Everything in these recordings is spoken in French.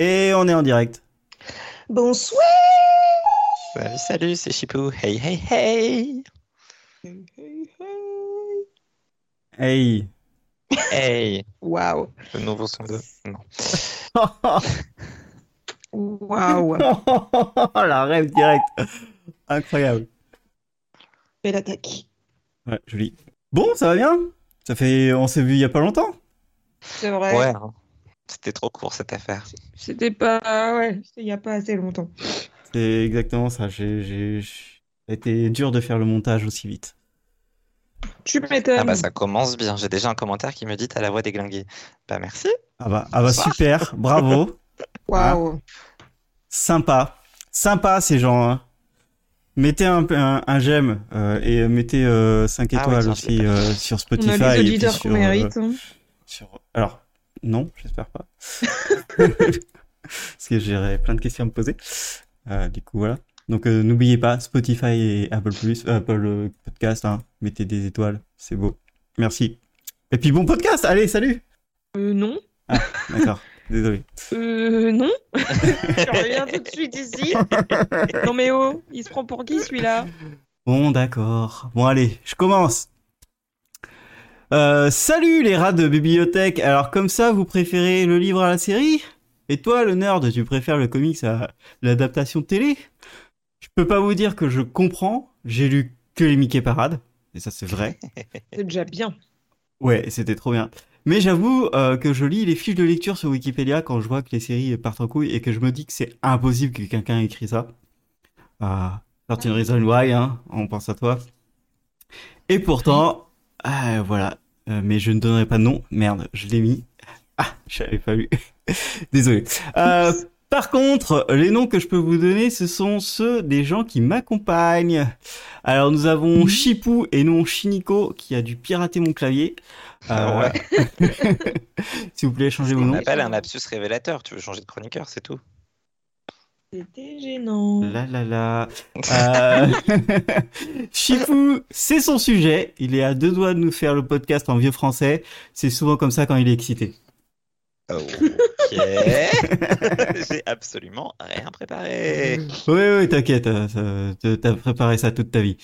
Et on est en direct. Bonsoir Salut, salut, c'est Chipou. Hey, hey, hey Hey. Hey Waouh Le nouveau son de... Non. Waouh La rêve direct. Incroyable. Belle attaque. Ouais, joli. Bon, ça va bien? Ça fait... On s'est vu il y a pas longtemps? C'est vrai. Ouais. C'était trop court cette affaire. C'était pas... Ouais, c'était il y a pas assez longtemps. C'est exactement ça. J'ai... a été dur de faire le montage aussi vite. Tu m'étonnes. Ah bah ça commence bien. J'ai déjà un commentaire qui me dit t'as la voix déglinguée. Bah merci. Ah bah, ah bah super, bravo. Waouh Sympa. Sympa ces gens. hein. Mettez un, un, un j'aime euh, et mettez 5 Ah oui, étoiles tiens, je aussi euh, sur On Spotify. a et les puis auditeurs sur, qu'on euh, mérite. hein. sur- Alors, non, j'espère pas. Parce que j'aurais plein de questions à me poser. Euh, du coup, voilà. Donc, euh, n'oubliez pas, Spotify et Apple Plus, euh, Apple Podcast, hein, mettez des étoiles, c'est beau. Merci. Et puis, bon podcast, allez, salut Euh, non. D'accord, désolé. Euh, non. Je reviens tout de suite ici. Non mais oh, il se prend pour qui celui-là? Bon, d'accord. Bon, allez, je commence. Euh, salut les rats de bibliothèque. Alors, comme ça, vous préférez le livre à la série? Et toi, le nerd, tu préfères le comics à l'adaptation télé? Je peux pas vous dire que je comprends. J'ai lu que les Mickey Parades. Et ça, c'est vrai. C'est déjà bien. Ouais, c'était trop bien. Mais j'avoue euh, que je lis les fiches de lecture sur Wikipédia quand je vois que les séries partent en couille et que je me dis que c'est impossible que quelqu'un ait écrit ça. Ah, certain reason why, hein, on pense à toi. Et pourtant, ah, voilà. Euh, mais je ne donnerai pas de nom. Merde, je l'ai mis. Ah, je l'avais pas lu. Désolé. Euh, par contre, les noms que je peux vous donner, ce sont ceux des gens qui m'accompagnent. Alors, nous avons Chipou et non Shiniko qui a dû pirater mon clavier. Euh, S'il vous plaît, changez vos On noms. appelle un lapsus révélateur. Tu veux changer de chroniqueur, c'est tout. C'était gênant. La la la. Euh... Chipou, c'est son sujet. Il est à deux doigts de nous faire le podcast en vieux français. C'est souvent comme ça quand il est excité. Ok. J'ai absolument rien préparé. Oui, oui, t'inquiète. euh, T'as préparé ça toute ta vie.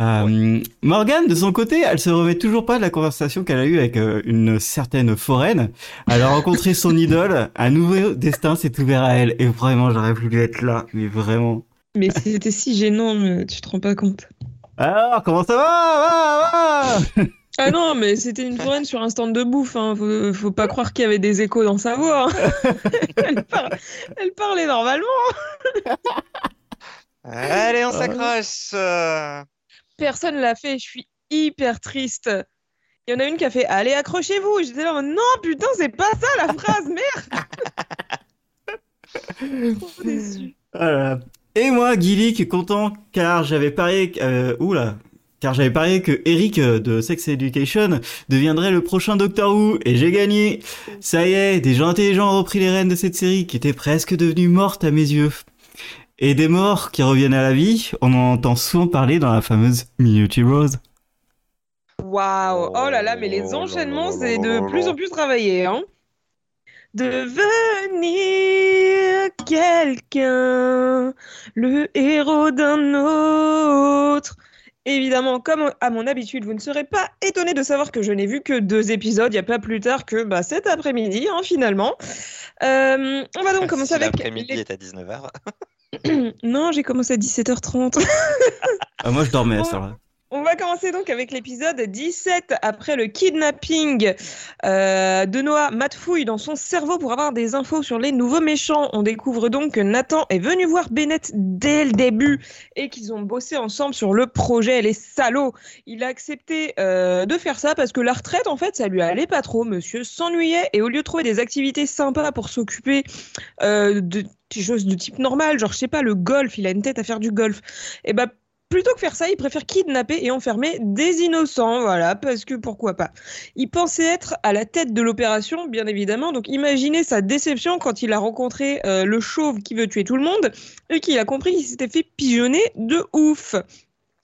Euh, Morgane, de son côté, elle se remet toujours pas de la conversation qu'elle a eue avec euh, une certaine foraine. Elle a rencontré son idole. Un nouveau destin s'est ouvert à elle. Et vraiment, j'aurais voulu être là. Mais vraiment. Mais c'était si gênant, mais tu te rends pas compte. Alors, comment ça va, va, va Ah non, mais c'était une foraine sur un stand de bouffe. Hein. Faut, faut pas croire qu'il y avait des échos dans sa voix. hein. elle, par- elle parlait normalement. Allez, on s'accroche. Personne l'a fait. Je suis hyper triste. Il y en a une qui a fait Allez, accrochez-vous. J'étais là, non, putain, c'est pas ça la phrase, merde. Trop déçu. Voilà. Et moi, Gillick, content car j'avais parié, euh, oula, car j'avais parié que Eric euh, de Sex Education deviendrait le prochain Doctor Who et j'ai gagné. Ça y est, des gens intelligents ont repris les rênes de cette série qui était presque devenue morte à mes yeux. Et des morts qui reviennent à la vie, on en entend souvent parler dans la fameuse Minute Rose. Waouh. Oh là là, mais les enchaînements, c'est de plus en plus travaillé. Hein. Devenir quelqu'un, le héros d'un autre. Évidemment, comme à mon habitude, vous ne serez pas étonné de savoir que je n'ai vu que deux épisodes, il n'y a pas plus tard que bah, cet après-midi, hein, finalement. Euh, on va donc commencer Si avec... L'après-midi les- est à 19h. Non, j'ai commencé à 17h30. Ah, moi, je dormais à ce là On va commencer donc avec l'épisode 17 après le kidnapping euh, de Noah. Matt fouille dans son cerveau pour avoir des infos sur les nouveaux méchants. On découvre donc que Nathan est venu voir Bennett dès le début et qu'ils ont bossé ensemble sur le projet. Les salauds. Il a accepté euh, de faire ça parce que la retraite, en fait, ça lui allait pas trop. Monsieur s'ennuyait et au lieu de trouver des activités sympas pour s'occuper euh, de choses de type normal, genre je sais pas, le golf, il a une tête à faire du golf. Et ben plutôt que faire ça, il préfère kidnapper et enfermer des innocents, voilà, parce que pourquoi pas. Il pensait être à la tête de l'opération, bien évidemment, donc imaginez sa déception quand il a rencontré euh, le chauve qui veut tuer tout le monde et qu'il a compris qu'il s'était fait pigeonner de ouf.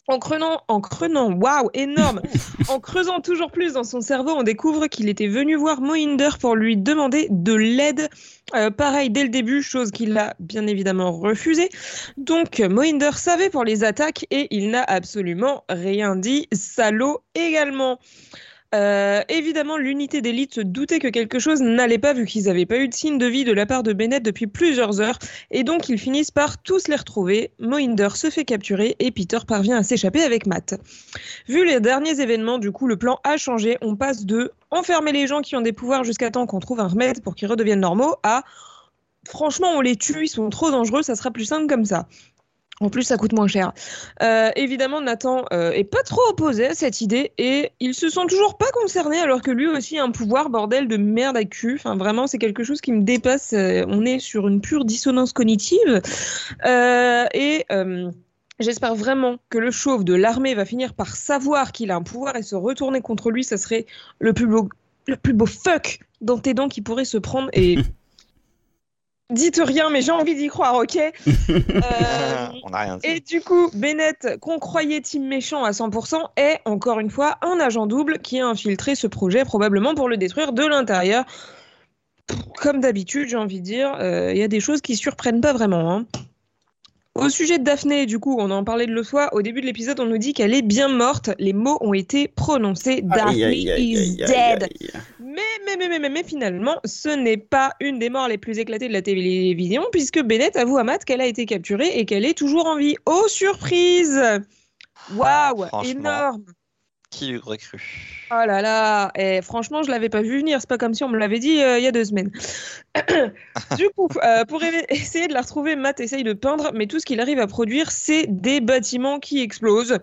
En creusant, en creusant, waouh, énorme. en creusant toujours plus dans son cerveau, on découvre qu'il était venu voir Mohinder pour lui demander de l'aide. Euh, pareil dès le début, chose qu'il a bien évidemment refusé. Donc Mohinder savait pour les attaques et il n'a absolument rien dit. Salaud également. Euh, évidemment, l'unité d'élite se doutait que quelque chose n'allait pas vu qu'ils n'avaient pas eu de signe de vie de la part de Bennett depuis plusieurs heures et donc ils finissent par tous les retrouver. Mohinder se fait capturer et Peter parvient à s'échapper avec Matt. Vu les derniers événements, du coup, le plan a changé. On passe de enfermer les gens qui ont des pouvoirs jusqu'à temps qu'on trouve un remède pour qu'ils redeviennent normaux à franchement, on les tue, ils sont trop dangereux, ça sera plus simple comme ça. En plus, ça coûte moins cher. Euh, évidemment, Nathan euh, est pas trop opposé à cette idée et il se sent toujours pas concerné alors que lui aussi a un pouvoir bordel de merde à cul. Enfin, vraiment, c'est quelque chose qui me dépasse. Euh, on est sur une pure dissonance cognitive et J'espère vraiment que le chauve de l'armée va finir par savoir qu'il a un pouvoir et se retourner contre lui. Ça serait le plus beau, le plus beau fuck dans tes dents qui pourrait se prendre. Et dites rien, mais j'ai envie d'y croire, ok euh, On n'a rien dit. Et du coup, Bennett, qu'on croyait team méchant à 100%, est encore une fois un agent double qui a infiltré ce projet, probablement pour le détruire de l'intérieur. Comme d'habitude, j'ai envie de dire, il euh, y a des choses qui surprennent pas vraiment. Hein. Au sujet de Daphné, du coup, on en parlait de l'autre fois. Au début de l'épisode, on nous dit qu'elle est bien morte. Les mots ont été prononcés. Daphne is dead. Mais, mais, mais, mais, mais, finalement, ce n'est pas une des morts les plus éclatées de la télévision, puisque Bennett avoue à Matt qu'elle a été capturée et qu'elle est toujours en vie. Oh, surprise Waouh Énorme Qui aurait cru? Oh là là, et franchement, je l'avais pas vu venir. C'est pas comme si on me l'avait dit euh, il y a deux semaines. du coup, euh, pour essayer de la retrouver, Matt essaye de peindre, mais tout ce qu'il arrive à produire, c'est des bâtiments qui explosent.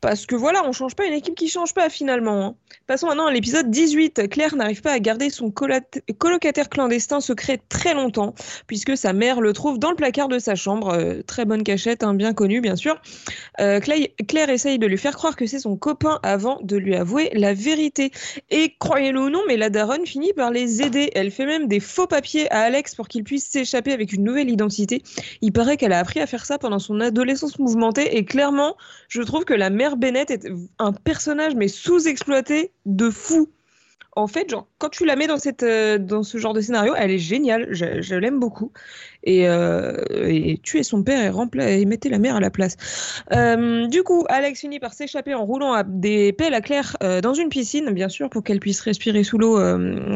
Parce que voilà, on change pas une équipe qui change pas finalement. Hein. Passons maintenant à l'épisode 18. Claire n'arrive pas à garder son colocataire clandestin secret très longtemps, puisque sa mère le trouve dans le placard de sa chambre. Euh, très bonne cachette, hein, bien connue bien sûr. Euh, Claire, essaye de lui faire croire que c'est son copain avant de lui avouer la vérité. Et croyez-le ou non, mais la daronne finit par les aider. Elle fait même des faux papiers à Alex pour qu'il puisse s'échapper avec une nouvelle identité. Il paraît qu'elle a appris à faire ça pendant son adolescence mouvementée, et clairement, je trouve que la mère Bennett est un personnage mais sous-exploité de fou. En fait, genre, quand tu la mets dans, cette, euh, dans ce genre de scénario, elle est géniale. Je, l'aime beaucoup. Et, euh, tuer son père et, et mettre la mère à la place. Euh, du coup, Alex finit par s'échapper en roulant à des pelles à Claire dans une piscine, bien sûr, pour qu'elle puisse respirer sous l'eau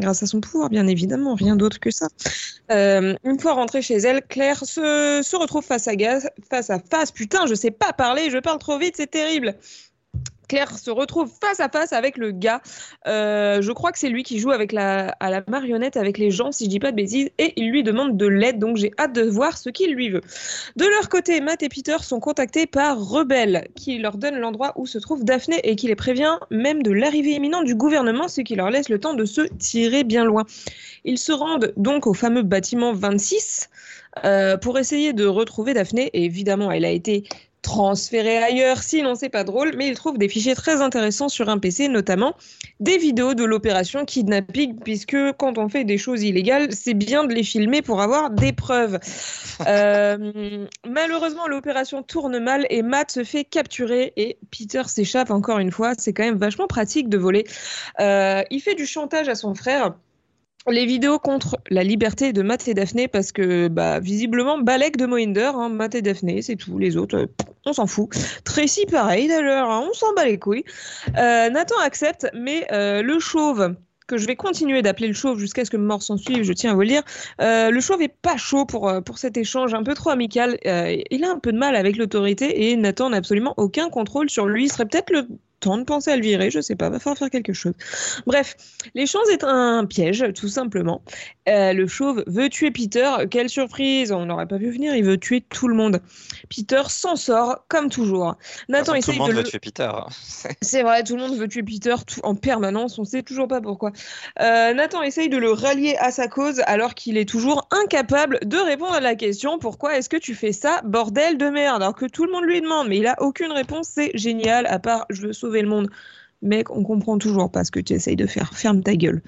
grâce à son pouvoir, bien évidemment, rien d'autre que ça. une fois rentrée chez elle, Claire se, se retrouve face à, face à face. Putain, je sais pas parler, je parle trop vite, c'est terrible. Claire se retrouve face à face avec le gars. Euh, je crois que c'est lui qui joue avec la, à la marionnette avec les gens, si je dis pas de bêtises, et il lui demande de l'aide, donc j'ai hâte de voir ce qu'il lui veut. De leur côté, Matt et Peter sont contactés par Rebelle, qui leur donne l'endroit où se trouve Daphné et qui les prévient même de l'arrivée imminente du gouvernement, ce qui leur laisse le temps de se tirer bien loin. Ils se rendent donc au fameux bâtiment 26 euh, pour essayer de retrouver Daphné, évidemment, elle a été transféré ailleurs, sinon c'est pas drôle, mais il trouve des fichiers très intéressants sur un PC, notamment des vidéos de l'opération kidnapping, puisque quand on fait des choses illégales, c'est bien de les filmer pour avoir des preuves. Euh, malheureusement, l'opération tourne mal et Matt se fait capturer et Peter s'échappe encore une fois. C'est quand même vachement pratique de voler. Euh, il fait du chantage à son frère les vidéos contre la liberté de Matt et Daphné parce que bah, visiblement Balek de Mohinder, hein, Matt et Daphné, c'est tout. Les autres, euh, on s'en fout. Tracy pareil d'ailleurs, hein, on s'en bat les couilles. Euh, Nathan accepte, mais euh, le chauve que je vais continuer d'appeler le chauve jusqu'à ce que mort s'en suive, je tiens à vous le dire. le chauve est pas chaud pour, pour cet échange un peu trop amical. il a un peu de mal avec l'autorité et Nathan n'a absolument aucun contrôle sur lui. Il serait peut-être le temps de penser à le virer, je sais pas, va falloir faire quelque chose. Bref, l'échange est un piège, tout simplement. Euh, le chauve veut tuer Peter, quelle surprise, on n'aurait pas vu venir, il veut tuer tout le monde. Peter s'en sort, comme toujours. Nathan essaye tout le monde veut tuer Peter. C'est vrai, tout le monde veut tuer Peter tout, en permanence, on sait toujours pas pourquoi. Euh, Nathan essaye de le rallier à sa cause alors qu'il est toujours incapable de répondre à la question pourquoi est-ce que tu fais ça, bordel de merde, alors que tout le monde lui demande, mais il a aucune réponse, c'est génial, à part je veux sauver le monde. Mec, on comprend toujours pas ce que tu essayes de faire. Ferme ta gueule.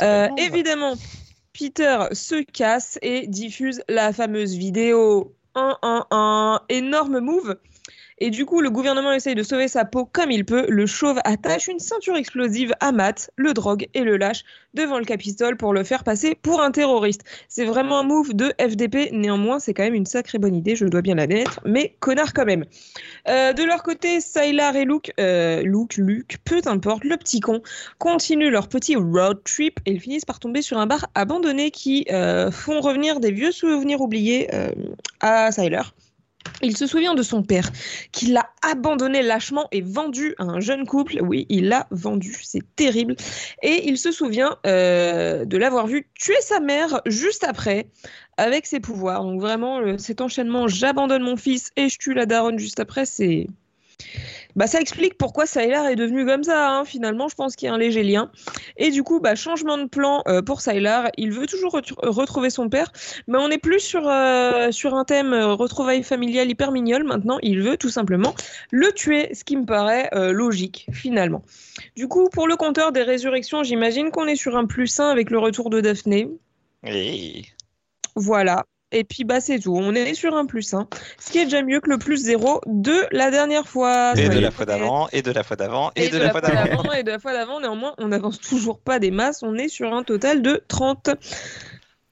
Euh, évidemment, Peter se casse et diffuse la fameuse vidéo 1 1 1 énorme move. Et du coup, le gouvernement essaye de sauver sa peau comme il peut. Le chauve attache une ceinture explosive à Matt, le drogue et le lâche devant le Capitole pour le faire passer pour un terroriste. C'est vraiment un move de FDP. Néanmoins, c'est quand même une sacrée bonne idée, je dois bien l'admettre, mais connard quand même. Euh, de leur côté, Sylar et Luke, euh, Luke, Luke, peu importe, le petit con, continuent leur petit road trip et ils finissent par tomber sur un bar abandonné qui euh, font revenir des vieux souvenirs oubliés à Sylar. Il se souvient de son père, qui l'a abandonné lâchement et vendu à un jeune couple. Oui, il l'a vendu, c'est terrible. Et il se souvient euh, de l'avoir vu tuer sa mère juste après, avec ses pouvoirs. Donc vraiment, le- cet enchaînement, j'abandonne mon fils et je tue la daronne juste après, c'est... Bah, ça explique pourquoi Sylar est devenu comme ça, hein. finalement, je pense qu'il y a un léger lien. Et du coup, bah, changement de plan euh, pour Sylar, il veut toujours retrouver son père, mais on n'est plus sur, euh, sur un thème euh, retrouvailles familiales hyper mignonne. Maintenant, il veut tout simplement le tuer, ce qui me paraît euh, logique, finalement. Du coup, pour le compteur des résurrections, j'imagine qu'on est sur un plus 1 avec le retour de Daphné. Oui. Voilà. Et puis, bah, c'est tout. On est sur un plus 1, ce qui est déjà mieux que le plus 0 de la dernière fois. Et de la fois d'avant, et de la fois d'avant, Et, et de la fois d'avant. et de la fois d'avant. Néanmoins, on n'avance toujours pas des masses. On est sur un total de 30.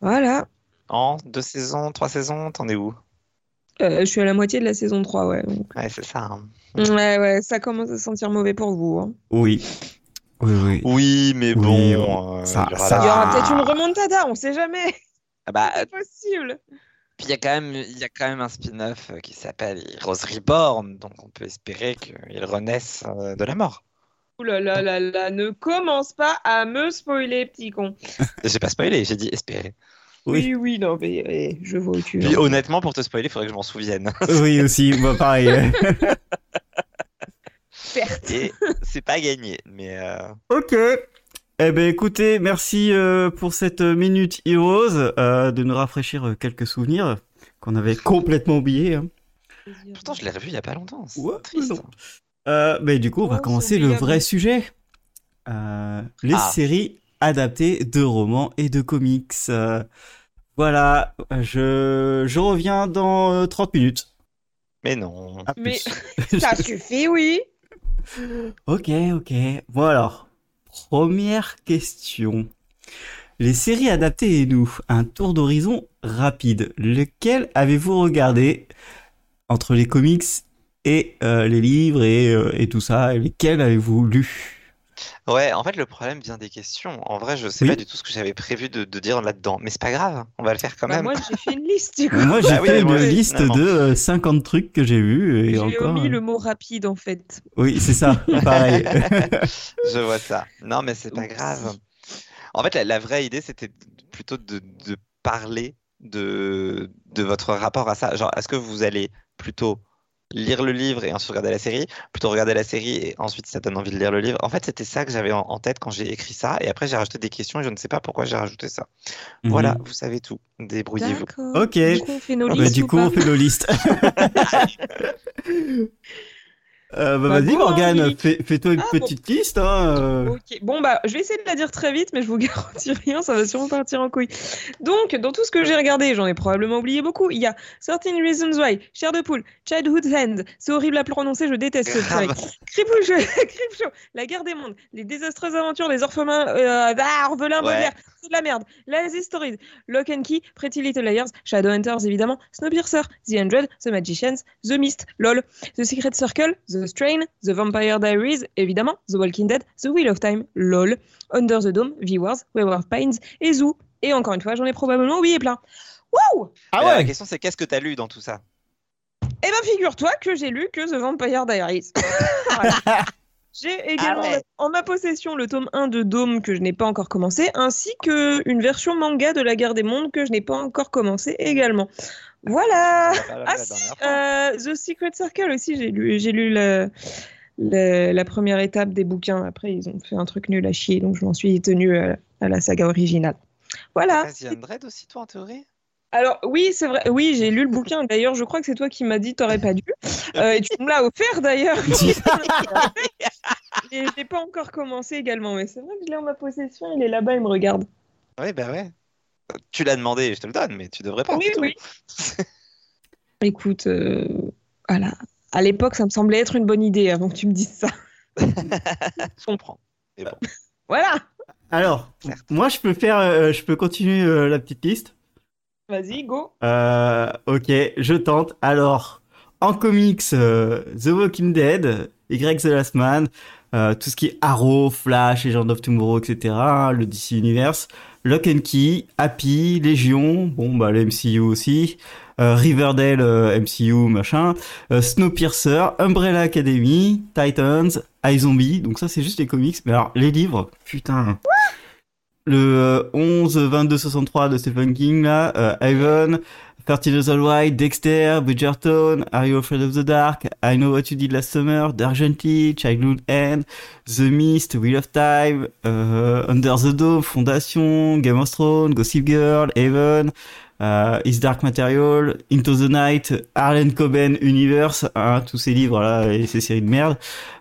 Voilà. En deux saisons, trois saisons, t'en es où? Euh, je suis à la moitié de la saison 3, ouais. Donc, Ouais, c'est ça. hein. Ouais, ouais, ça commence à sentir mauvais pour vous. hein. Oui. Oui, oui. Oui, mais Oui, bon. euh, ça- il y aura ça- aura peut-être une remontada, on sait jamais. Ah bah, C'est possible. puis il y a quand même, il y a quand même un spin-off euh, qui s'appelle Rose Reborn, donc on peut espérer qu'il renaisse euh, de la mort. Ouh là là là là, ne commence pas à me spoiler, petit con. J'ai pas spoilé, j'ai dit espérer. Oui, Oui. oui, non, mais eh, je vois où tu Puis vas. honnêtement, pour te spoiler, il faudrait que je m'en souvienne. Oui, aussi. Bah, pareil. Certes. Et c'est pas gagné, mais euh, ok. Eh ben écoutez, merci euh, pour cette minute Heroes, euh, de nous rafraîchir euh, quelques souvenirs qu'on avait complètement oubliés. hein. pourtant je l'ai revu il y a pas longtemps. Ouais, triste. non. Euh, ben du coup, on va Oh, commencer le vrai sujet. Euh, les Ah. séries adaptées de romans et de comics. Euh, voilà, je, je reviens dans euh, 30 minutes. Mais non. À Mais-. Ça suffit, oui. Ok, ok. Bon alors, première question. Les séries adaptées et nous, un tour d'horizon rapide. Lequel avez-vous regardé entre les comics et euh, les livres et, euh, tout ça? Lesquels avez-vous lu? Ouais, en fait, le problème vient des questions. En vrai, je sais Oui. pas du tout ce que j'avais prévu de, de dire là-dedans, mais c'est pas grave, on va le faire quand Bah, même. moi, j'ai fait une liste, du coup. Moi, j'ai Bah fait une liste finalement. de euh, 50 trucs que j'ai vus et J'ai encore. omis euh, le mot rapide, en fait. Oui, c'est ça, pareil. Je vois ça. Non, mais c'est pas grave. En fait, la, la vraie idée, c'était plutôt de, de parler de, de votre rapport à ça. Genre, est-ce que vous allez plutôt lire le livre et ensuite regarder la série, plutôt regarder la série et ensuite ça donne envie de lire le livre. En fait, c'était ça que j'avais en, en tête quand j'ai écrit ça et après j'ai rajouté des questions et je ne sais pas pourquoi j'ai rajouté ça. Voilà, vous savez tout. Débrouillez-vous. Ok. Du coup, on fait nos Bah, listes du ou coup, on fait nos listes. Euh, bah, Bah, vas-y, Morgane, fais, fais-toi une Ah, bon. petite liste. Hein. euh. Ok, bon bah je vais essayer de la dire très vite, mais je vous garantis rien, ça va sûrement partir en couille. Donc, dans tout ce que j'ai regardé, j'en ai probablement oublié beaucoup. Il y a 13 Reasons Why, Chair de poule, Childhood Hand, c'est horrible à prononcer, je déteste ce truc. Creepshow, Creepshow, La guerre des mondes, Les désastreuses aventures, Les orphelins, euh, ah, orphelins Ouais. Baudelaire, c'est de la merde. Lazy Stories, Lock and Key, Pretty Little Liars, Shadowhunters évidemment, Snowpiercer, The Hundred, The Magicians, The Mist, LOL, The Secret Circle, The Strain, The Vampire Diaries, évidemment, The Walking Dead, The Wheel of Time, LOL, Under the Dome, Viewers, Wayward Pines et Zoo. Et encore une fois, j'en ai probablement oublié plein. Wouh Ah Mais La ouais question c'est qu'est-ce que tu as lu dans tout ça? Eh ben, figure-toi que j'ai lu que The Vampire Diaries. J'ai également Ah ouais. en ma possession le tome 1 de Dome que je n'ai pas encore commencé, ainsi que une version manga de la guerre des mondes que je n'ai pas encore commencé également. Voilà Ah si, dernière fois. euh, The Secret Circle aussi, j'ai lu, j'ai lu la, première étape des bouquins. Après, ils ont fait un truc nul à chier, donc je m'en suis tenue à, à la saga originale. Voilà. Vas-y, Andred aussi, toi, en théorie? Alors oui, c'est vrai. Oui, j'ai lu le bouquin. D'ailleurs, je crois que c'est toi qui m'as dit t'aurais pas dû. Euh, et tu me l'as offert d'ailleurs. et j'ai pas encore commencé également, mais c'est vrai que je l'ai en ma possession. Il est là-bas, il me regarde. Oui, bah ouais. Tu l'as demandé, je te le donne, mais tu devrais pas. oui, oui. Écoute, euh, voilà. À l'époque, ça me semblait être une bonne idée avant que tu me dises ça. Je comprends. Mais bon. Voilà. Alors, Certes. moi, je peux faire, euh, je peux continuer euh, la petite liste. Vas-y, go. Euh, ok, je tente. Alors, en comics, euh, The Walking Dead, Y The Last Man, euh, tout ce qui est Arrow, Flash, Legend of Tomorrow, etc., hein, le DC Universe, Lock and Key, Happy, Légion, bon bah le MCU aussi, euh, Riverdale, euh, MCU, machin, euh, Snowpiercer, Umbrella Academy, Titans, iZombie, donc ça c'est juste les comics, mais alors les livres, putain... Le euh, 11, 22, 63 de Stephen King, là, Ivan, 13 Years White, Dexter, Bridgerton, Are You Afraid of the Dark, I Know What You Did Last Summer, Dark Childhood End, The Mist, Wheel of Time, euh, Under the Dome, Fondation, Game of Thrones, Gossip Girl, Haven, euh, Is Dark Material, Into the Night, Arlen Coben Universe, hein, tous ces livres là et ces séries de merde,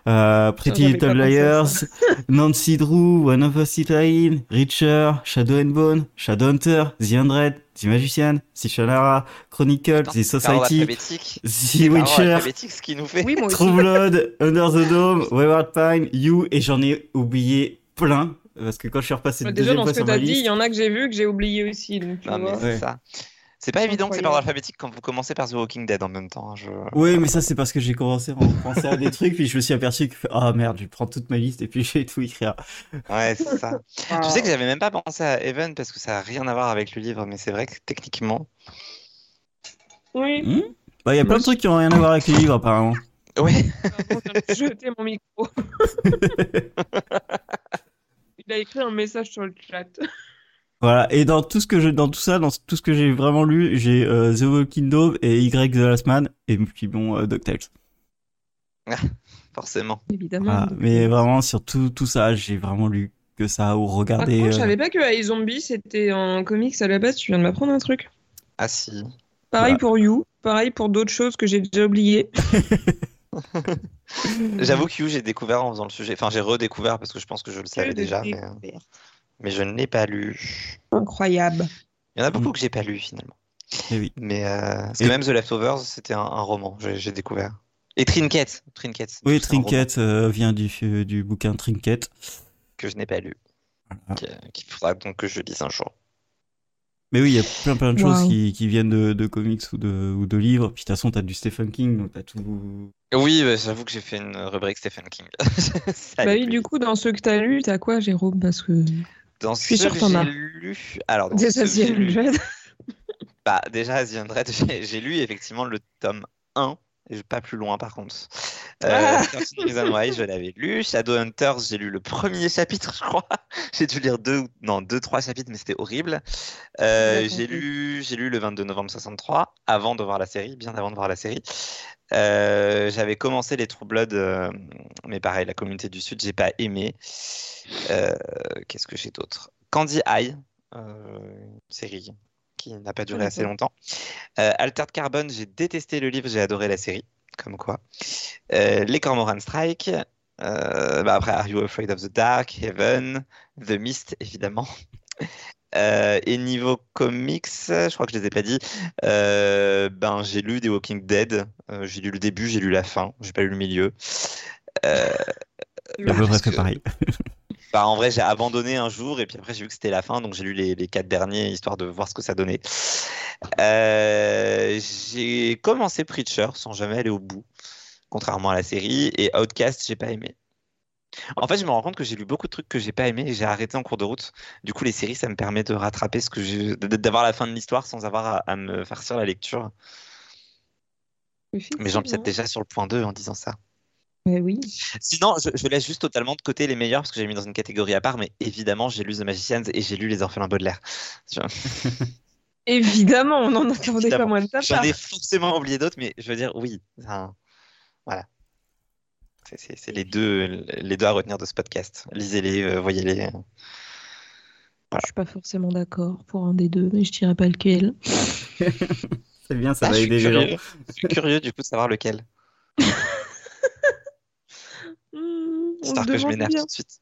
euh, Pretty Little Liars. Nancy Drew, One of Us Italian, Reacher, Shadow and Bone, Shadowhunter, The Hundred, The Magician, Chronicle, The ordre Society, alphabétique. The C'est par ordre Witcher, ce qui nous fait. Oui, moi aussi. True Blood, Under the Dome, Wayward Pine, You, et j'en ai oublié plein, parce que quand je suis repassé le Déjà, deuxième dans fois ce que sur ma t'as dit, il liste, y en a que j'ai vu que j'ai oublié aussi. Donc, tu Non, mais c'est Ouais. ça. C'est pas évident que c'est par alphabétique quand vous commencez par The Walking Dead en même temps. hein, Je... Oui, mais ça c'est parce que j'ai commencé à penser à des trucs, puis je me suis aperçu que, ah merde, je prends toute ma liste et puis je vais tout écrire. Ouais, c'est ça. Ah. Tu sais que j'avais même pas pensé à Evan parce que ça a rien à voir avec le livre, mais c'est vrai que techniquement. Oui. Hmm bah, il y a plein de trucs qui ont rien à voir avec les livres apparemment. Je de jeter mon micro. Il a écrit un message sur le chat. Voilà, et dans tout ce que je, dans tout ça, dans tout ce que j'ai vraiment lu, j'ai euh, The Walking Dead et Y The Last Man, et puis bon, euh, DuckTales. Forcément. Évidemment. Voilà. Mais vraiment, sur tout, tout ça, j'ai vraiment lu que ça, ou Par regardé. contre, je euh, savais pas que iZombie c'était en comics à la base. Tu viens de m'apprendre un truc. Ah si. Pareil Voilà. pour You. Pareil pour d'autres choses que j'ai déjà oubliées. J'avoue que You, j'ai découvert en faisant le sujet. Enfin, j'ai redécouvert parce que je pense que je le savais déjà, mais, euh, mais je ne l'ai pas lu. Incroyable. Il y en a beaucoup que j'ai pas lu finalement. eh oui. Mais euh, parce que Et- même The Leftovers, c'était un, un roman, j'ai découvert. Et Trinket, Trinket. Oui, Trinket euh, vient du, euh, du bouquin Trinket. que je n'ai pas lu, qui- qu'il faudra donc que je lise un jour. Mais oui, il y a plein plein de choses qui, qui viennent de, de comics ou de, ou de livres. Puis de toute façon, t'as du Stephen King, donc t'as tout. Oui, bah, j'avoue que j'ai fait une rubrique Stephen King. Bah oui, plus du coup, dans ceux que t'as lu, t'as quoi, Jérôme? Parce que. Dans suis ceux sûre que que t'en j'ai as. lu, alors dans Déjà, j'ai lu, bah déjà The j'ai lu effectivement le tome 1 et pas plus loin par contre. Euh, Ah. 13 Reasons Why, je l'avais lu. Shadowhunters, j'ai lu le premier chapitre, je crois. J'ai dû lire deux, non, deux, trois chapitres, mais c'était horrible. Euh, J'ai lu, j'ai lu le 22 novembre 63, avant de voir la série, bien avant de voir la série. Euh, j'avais commencé les True Blood, euh, mais pareil, la communauté du Sud, j'ai pas aimé. Euh, Qu'est-ce que j'ai d'autre? Candy Eye, euh, une série qui n'a pas duré connais assez longtemps. Altered Carbon, j'ai détesté le livre, j'ai adoré la série, comme quoi. Les Cormoran Strike. bah après, Are You Afraid of the Dark, Heaven, The Mist, évidemment. Euh, et niveau comics, je crois que je les ai pas dit. euh, ben j'ai lu The Walking Dead. Euh, j'ai lu le début, j'ai lu la fin. J'ai pas lu le milieu. Euh, près parce que- pareil. bah, en vrai, j'ai abandonné un jour et puis après, j'ai vu que c'était la fin, donc j'ai lu les, les quatre derniers histoire de voir ce que ça donnait. Euh, j'ai commencé Preacher sans jamais aller au bout, contrairement à la série, et Outcast, j'ai pas aimé. En fait, je me rends compte que j'ai lu beaucoup de trucs que j'ai pas aimé et j'ai arrêté en cours de route. Du coup, les séries, ça me permet de rattraper ce que j'ai, d'avoir la fin de l'histoire sans avoir à, à me farcir la lecture. Mais j'empiète déjà sur le point 2 en disant ça. Mais oui. Sinon, je, je laisse juste totalement de côté les meilleurs parce que j'ai mis dans une catégorie à part, mais évidemment, j'ai lu The Magicians et j'ai lu Les Orphelins Baudelaire. Évidemment, on en attendait pas moins de ta J'en ai forcément oublié d'autres, mais je veux dire, oui. enfin, voilà. C'est- les deux, les deux à retenir de ce podcast. Lisez-les, euh, voyez-les. Je suis pas forcément d'accord pour un des deux, mais je dirais pas lequel. C'est bien, ça Ah, va aider les gens. curieux, je suis curieux du coup de savoir lequel. Hmm, on J'espère se que je demande m'énerve tout de suite.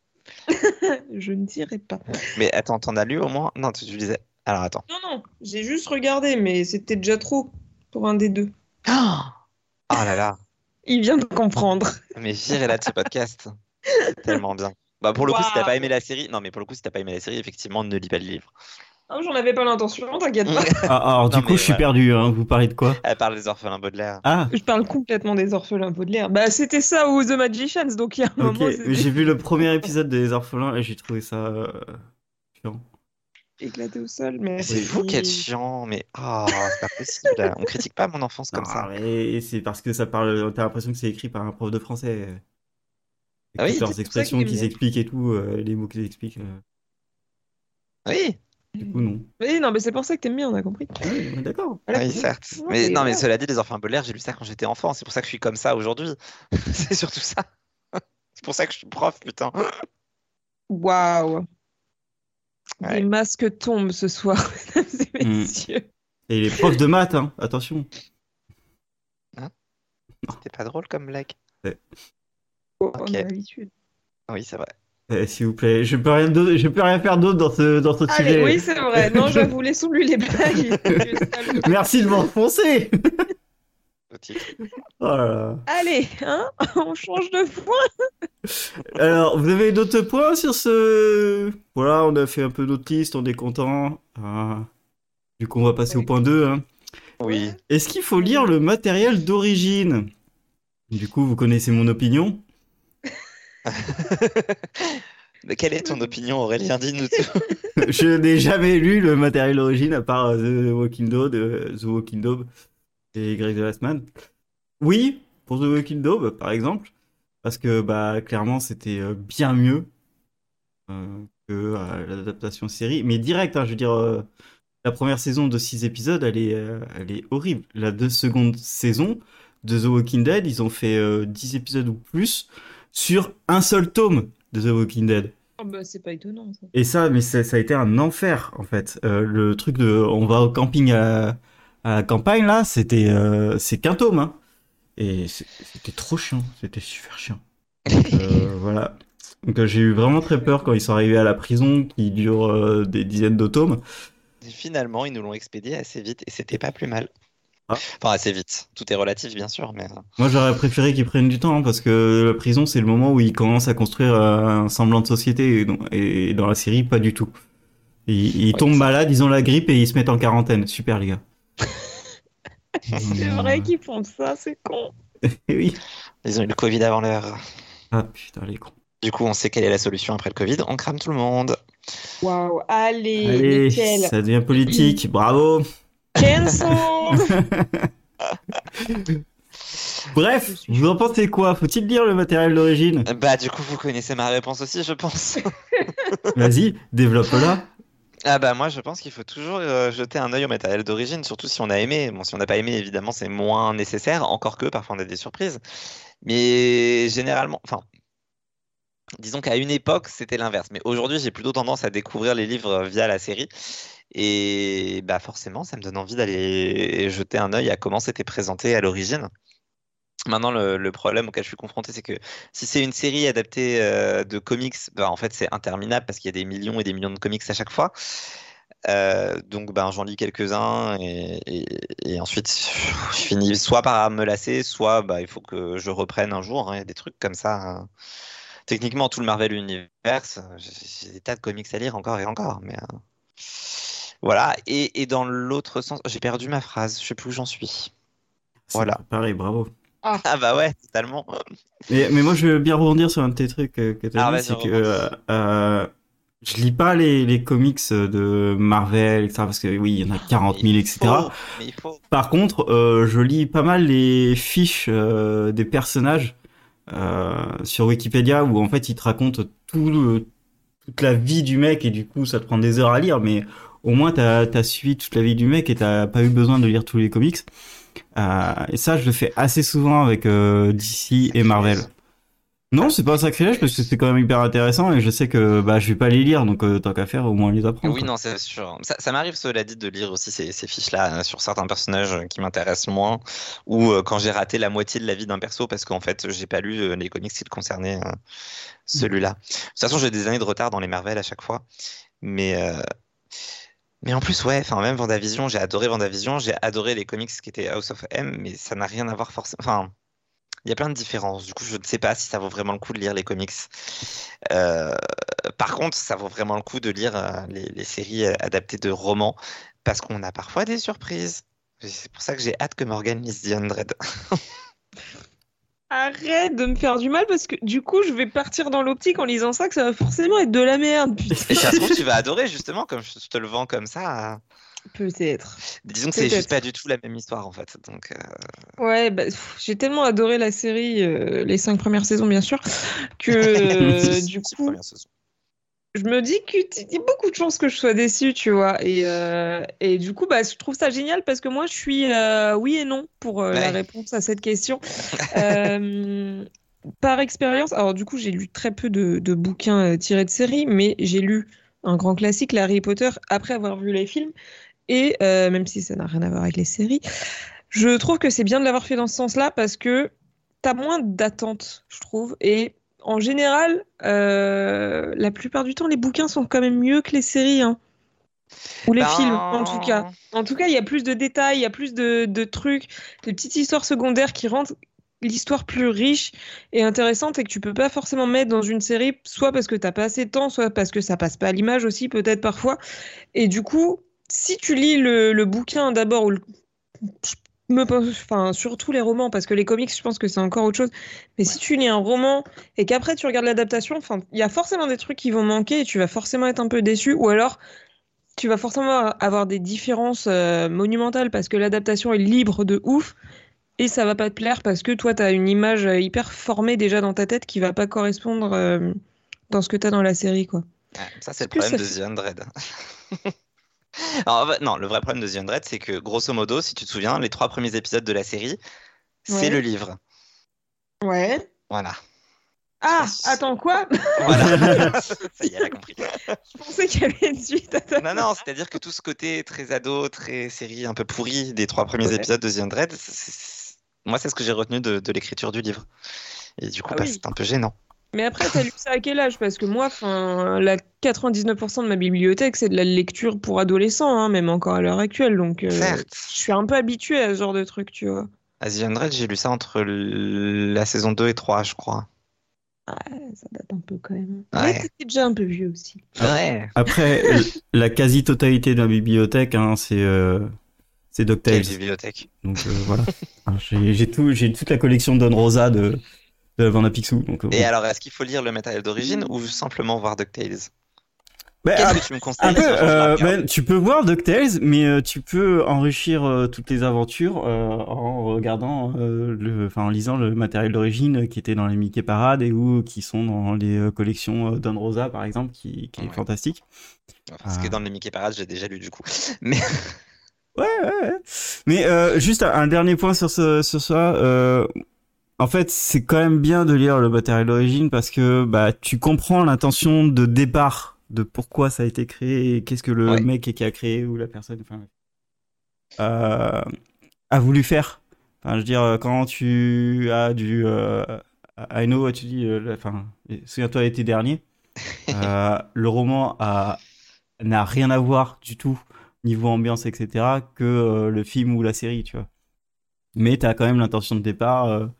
Je ne dirai pas. Mais attends, t'en as lu au moins? Non, tu, tu disais. Alors attends. Non, non, j'ai juste regardé, mais c'était déjà trop pour un des deux. Oh, oh là là. Il vient de comprendre. Mais virez-la de ce podcast. Tellement bien. Bah pour le coup, si t'as pas aimé la série, non mais pour le coup, si t'as pas aimé la série, effectivement, ne lis pas le livre. Oh, J'en avais pas l'intention, t'inquiète pas. Ah, alors, du Non, coup, je suis voilà. perdu. Hein. Vous parlez de quoi? Elle parle des orphelins Baudelaire. Ah, Je parle complètement des orphelins Baudelaire. Bah, c'était ça ou The Magicians, donc il y a un moment, J'ai vu le premier épisode des orphelins et j'ai trouvé ça euh, chiant. Éclaté au sol. Mais C'est vous qui êtes chiant, mais oh, c'est pas possible. On critique pas mon enfance comme Non, ça. mais c'est parce que ça parle. T'as l'impression que c'est écrit par un prof de français. Et Ah oui, leurs expressions bien. expliquent et tout, euh, les mots qu'ils expliquent. euh, Oui, du coup, non. Oui, non, mais c'est pour ça que t'aimes bien, on a compris. Ah oui, d'accord. Voilà. oui, certes. Non, Mais non, mais cela dit, les orphelins Baudelaire, j'ai lu ça quand j'étais enfant. C'est pour ça que je suis comme ça aujourd'hui. C'est surtout ça. C'est pour ça que je suis prof, putain. Waouh. Ouais. Les masques tombent ce soir, mesdames et Hmm. messieurs. Et les profs de maths, hein, attention. C'était pas drôle comme blague. Oh. On a l'habitude. Oui, c'est vrai. Eh, S'il vous plaît, je peux rien, je peux rien faire d'autre dans ce, dans ce Allez, sujet. oui, c'est vrai. Non, j'avoue, laissons-lui les blagues. Tu es salaud. Merci de m'enfoncer. Titre. Oh là là. Allez, hein, on change de point. Alors, vous avez d'autres points sur ce... Voilà, on a fait un peu notre liste, on est content. Ah. Du coup, on va passer Oui. au point 2. Hein. Oui. Est-ce qu'il faut lire le matériel d'origine? Du coup, vous connaissez mon opinion. Mais quelle est ton opinion, Aurélien? Dis-nous tout. Je n'ai jamais lu le matériel d'origine à part euh, The Walking Dead, euh, The Walking Dead et Greg the Last Man. Oui, pour The Walking Dead, par exemple, parce que bah clairement c'était euh, bien mieux euh, que euh, l'adaptation série. Mais direct, hein, je veux dire, euh, la première saison de 6 épisodes, elle est, elle est horrible. La deux seconde saison de The Walking Dead, ils ont fait euh, 10 épisodes ou plus sur un seul tome de The Walking Dead. Oh, bah, c'est pas étonnant, ça. Et ça, mais ça, ça a été un enfer en fait. Le truc de, on va au camping à, à la campagne là, c'était, euh, c'est qu'un tome, hein. Et c'était trop chiant, c'était super chiant. Euh, voilà. Donc euh, j'ai eu vraiment très peur quand ils sont arrivés à la prison qui dure euh, des dizaines de tomes. Et finalement, ils nous l'ont expédié assez vite et c'était pas plus mal. Ah. Enfin, assez vite. Tout est relatif, bien sûr, mais. Moi j'aurais préféré qu'ils prennent du temps hein, parce que la prison c'est le moment où ils commencent à construire un semblant de société et dans, et dans la série pas du tout. Ils, ils Ouais, tombent malades, ils ont la grippe et ils se mettent en quarantaine. Super les gars. C'est vrai qu'ils font ça, c'est con. oui. Ils ont eu le Covid avant l'heure. Ah putain les cons. Du coup, on sait quelle est la solution après le Covid. On crame tout le monde. Waouh, allez, Allez, nickel. ça devient politique, bravo. Cancel Bref, vous en pensez quoi? Faut-il lire le matériel d'origine? Bah, du coup, vous connaissez ma réponse aussi, je pense. Vas-y, développe-la. Ah bah moi je pense qu'il faut toujours euh, jeter un œil au matériel d'origine, surtout si on a aimé. Bon, si on n'a pas aimé, évidemment, c'est moins nécessaire, encore que parfois on a des surprises. Mais généralement, enfin, disons qu'à une époque, c'était l'inverse. Mais aujourd'hui, j'ai plutôt tendance à découvrir les livres via la série. Et bah forcément, ça me donne envie d'aller jeter un œil à comment c'était présenté à l'origine. Maintenant, le, le problème auquel je suis confronté, c'est que si c'est une série adaptée euh, de comics, bah, en fait, c'est interminable parce qu'il y a des millions et des millions de comics à chaque fois. Euh, donc, ben, j'en lis quelques-uns et, et- et ensuite, je finis soit par me lasser, soit bah, il faut que je reprenne un jour. hein. Il y a des trucs comme ça. hein. Techniquement, tout le Marvel Universe, j'ai j'ai des tas de comics à lire encore et encore. Mais euh, voilà. Et, et dans l'autre sens, j'ai perdu ma phrase. Je sais plus où j'en suis. Voilà. Pareil, bravo. Ah bah ouais, totalement. Mais, mais moi, je veux bien rebondir sur un de tes trucs euh, que tu Ah, as dit, vas-y, c'est que euh, euh, je lis pas les, les comics de Marvel, etc. Parce que oui, il y en a 40 000, etc. Faut, mais il faut. Par contre, euh, je lis pas mal les fiches euh, des personnages euh, sur Wikipédia où en fait ils te racontent tout le- toute la vie du mec et du coup ça te prend des heures à lire, mais au moins t'as as suivi toute la vie du mec et t'as pas eu besoin de lire tous les comics. Euh, et ça, je le fais assez souvent avec euh, DC et Marvel. Non, c'est pas un sacrilège parce que c'est quand même hyper intéressant et je sais que bah je vais pas les lire donc euh, tant qu'à faire au moins les apprendre. Oui, quoi. non, c'est sûr. Ça, ça m'arrive, cela dit, de lire aussi ces, ces fiches-là euh, sur certains personnages qui m'intéressent moins, ou euh, quand j'ai raté la moitié de la vie d'un perso parce qu'en fait, j'ai pas lu les comics qui le concernaient, euh, celui-là. De toute façon, j'ai des années de retard dans les Marvel à chaque fois. Mais, mais en plus, ouais, enfin, même Vendavision, j'ai adoré Vendavision, j'ai adoré les comics qui étaient House of M, mais ça n'a rien à voir forcément. Enfin, il y a plein de différences. Du coup, je ne sais pas si ça vaut vraiment le coup de lire les comics. Euh, par contre, ça vaut vraiment le coup de lire euh, les, séries euh, adaptées de romans parce qu'on a parfois des surprises. C'est pour ça que j'ai hâte que Morgan lise The Undread. Arrête de me faire du mal parce que du coup, je vais partir dans l'optique en lisant ça que ça va forcément être de la merde. putain. Et ça se trouve, tu vas adorer justement, comme je te le vends comme ça. Peut-être. Disons que c'est juste pas du tout la même histoire en fait. Donc, euh, Ouais, bah, j'ai tellement adoré la série, euh, les cinq premières saisons bien sûr, que euh, du coup. Je me dis qu'il y a beaucoup de chances que je sois déçue, tu vois. Et, euh, et du coup, bah, je trouve ça génial parce que moi, je suis euh, oui et non pour euh, la réponse à cette question. Par expérience, alors du coup, j'ai lu très peu de, de bouquins tirés de séries, mais j'ai lu un grand classique, Harry Potter, après avoir vu les films. Et même si ça n'a rien à voir avec les séries, je trouve que c'est bien de l'avoir fait dans ce sens-là parce que t'as moins d'attentes, je trouve. Et en général, euh, la plupart du temps, les bouquins sont quand même mieux que les séries, hein. Ou les Ben, films, en tout cas. En tout cas, il y a plus de détails, il y a plus de, de trucs, de petites histoires secondaires qui rendent l'histoire plus riche et intéressante et que tu peux pas forcément mettre dans une série, soit parce que t'as pas assez de temps, soit parce que ça passe pas à l'image aussi, peut-être parfois. Et du coup, si tu lis le, le bouquin d'abord, ou le- me enfin, surtout les romans, parce que les comics, je pense que c'est encore autre chose. Mais si tu lis un roman et qu'après tu regardes l'adaptation, enfin, il y a forcément des trucs qui vont manquer et tu vas forcément être un peu déçu, ou alors tu vas forcément avoir des différences euh, monumentales parce que l'adaptation est libre de ouf et ça va pas te plaire parce que toi tu as une image euh, hyper formée déjà dans ta tête qui va pas correspondre euh, dans ce que tu as dans la série quoi. Ouais, ça, c'est le problème de ça The Undread. Alors, en fait, non, le vrai problème de The Undread, c'est que grosso modo, si tu te souviens, les trois premiers épisodes de la série, c'est Ouais. le livre. Ouais. Voilà. Ah, attends quoi? Voilà. ça y est, elle a compris. Je pensais qu'il y avait une suite Non, non, c'est-à-dire que tout ce côté très ado, très série un peu pourri des trois premiers Ouais. épisodes de The Undread, moi, c'est ce que j'ai retenu de, de l'écriture du livre. Et du coup, Ah bah, oui. c'est un peu gênant. Mais après, t'as lu ça à quel âge? Parce que moi, enfin, la 99% de ma bibliothèque, c'est de la lecture pour adolescents, hein, même encore à l'heure actuelle. Donc, euh, Certes. je suis un peu habituée à ce genre de truc, tu vois. The Undread, j'ai lu ça entre la saison 2 et 3, je crois. Ça date un peu quand même. Ouais. Mais t'étais déjà un peu vieux aussi. Ouais. Après, la quasi-totalité de ma bibliothèque, hein, c'est euh, c'est Quelle DuckTales. bibliothèque? Donc euh, voilà. J'ai tout, j'ai toute la collection Don Rosa de, de à Picsou. Donc, euh, Et alors, est-ce qu'il faut lire le matériel d'origine ou simplement voir DuckTales? Ben, Qu'est-ce ah, que tu me conseilles un peu, euh, ben, tu peux voir DuckTales, mais euh, tu peux enrichir euh, toutes les aventures euh, en regardant, euh, le, en lisant le matériel d'origine qui était dans les Mickey Parades et ou qui sont dans les euh, collections euh, Don Rosa par exemple, qui, qui est Ouais. fantastique. Enfin, Ce qui est Ah. dans les Mickey Parades, j'ai déjà lu du coup. Mais Ouais, ouais, ouais. Mais euh, juste un, un dernier point sur ce, sur ça. En fait, c'est quand même bien de lire le matériel d'origine parce que bah tu comprends l'intention de départ de pourquoi ça a été créé et qu'est-ce que le Ouais. mec qui a créé ou la personne enfin, euh, a voulu faire. Enfin, je veux dire, quand tu as du euh, I know tu dis, euh, enfin, souviens-toi l'été dernier, euh, le roman a n'a rien à voir du tout niveau ambiance, etc., que le film ou la série, tu vois. Mais tu as quand même l'intention de départ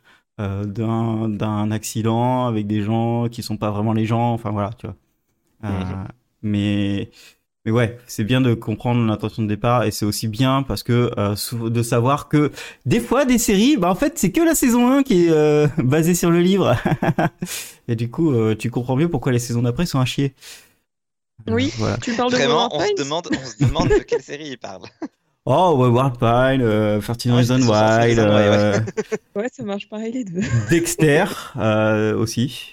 euh, d'un d'un accident avec des gens qui sont pas vraiment les gens, enfin voilà, tu vois. Euh. Mais mais ouais, c'est bien de comprendre l'intention de départ et c'est aussi bien parce que euh, de savoir que des fois des séries, bah en fait c'est que la saison 1 qui est euh, basée sur le livre et du coup euh, tu comprends mieux pourquoi les saisons d'après sont à chier. Oui. Voilà. Tu parles de vraiment, on se, demande, on se demande de quelle série il parle. Oh, ouais, Wild Pine, euh, 13 Ouais, Reasons c'est sur 13 Wild, ouais, ouais. euh, Ouais, ça marche pareil les deux. Dexter euh, aussi.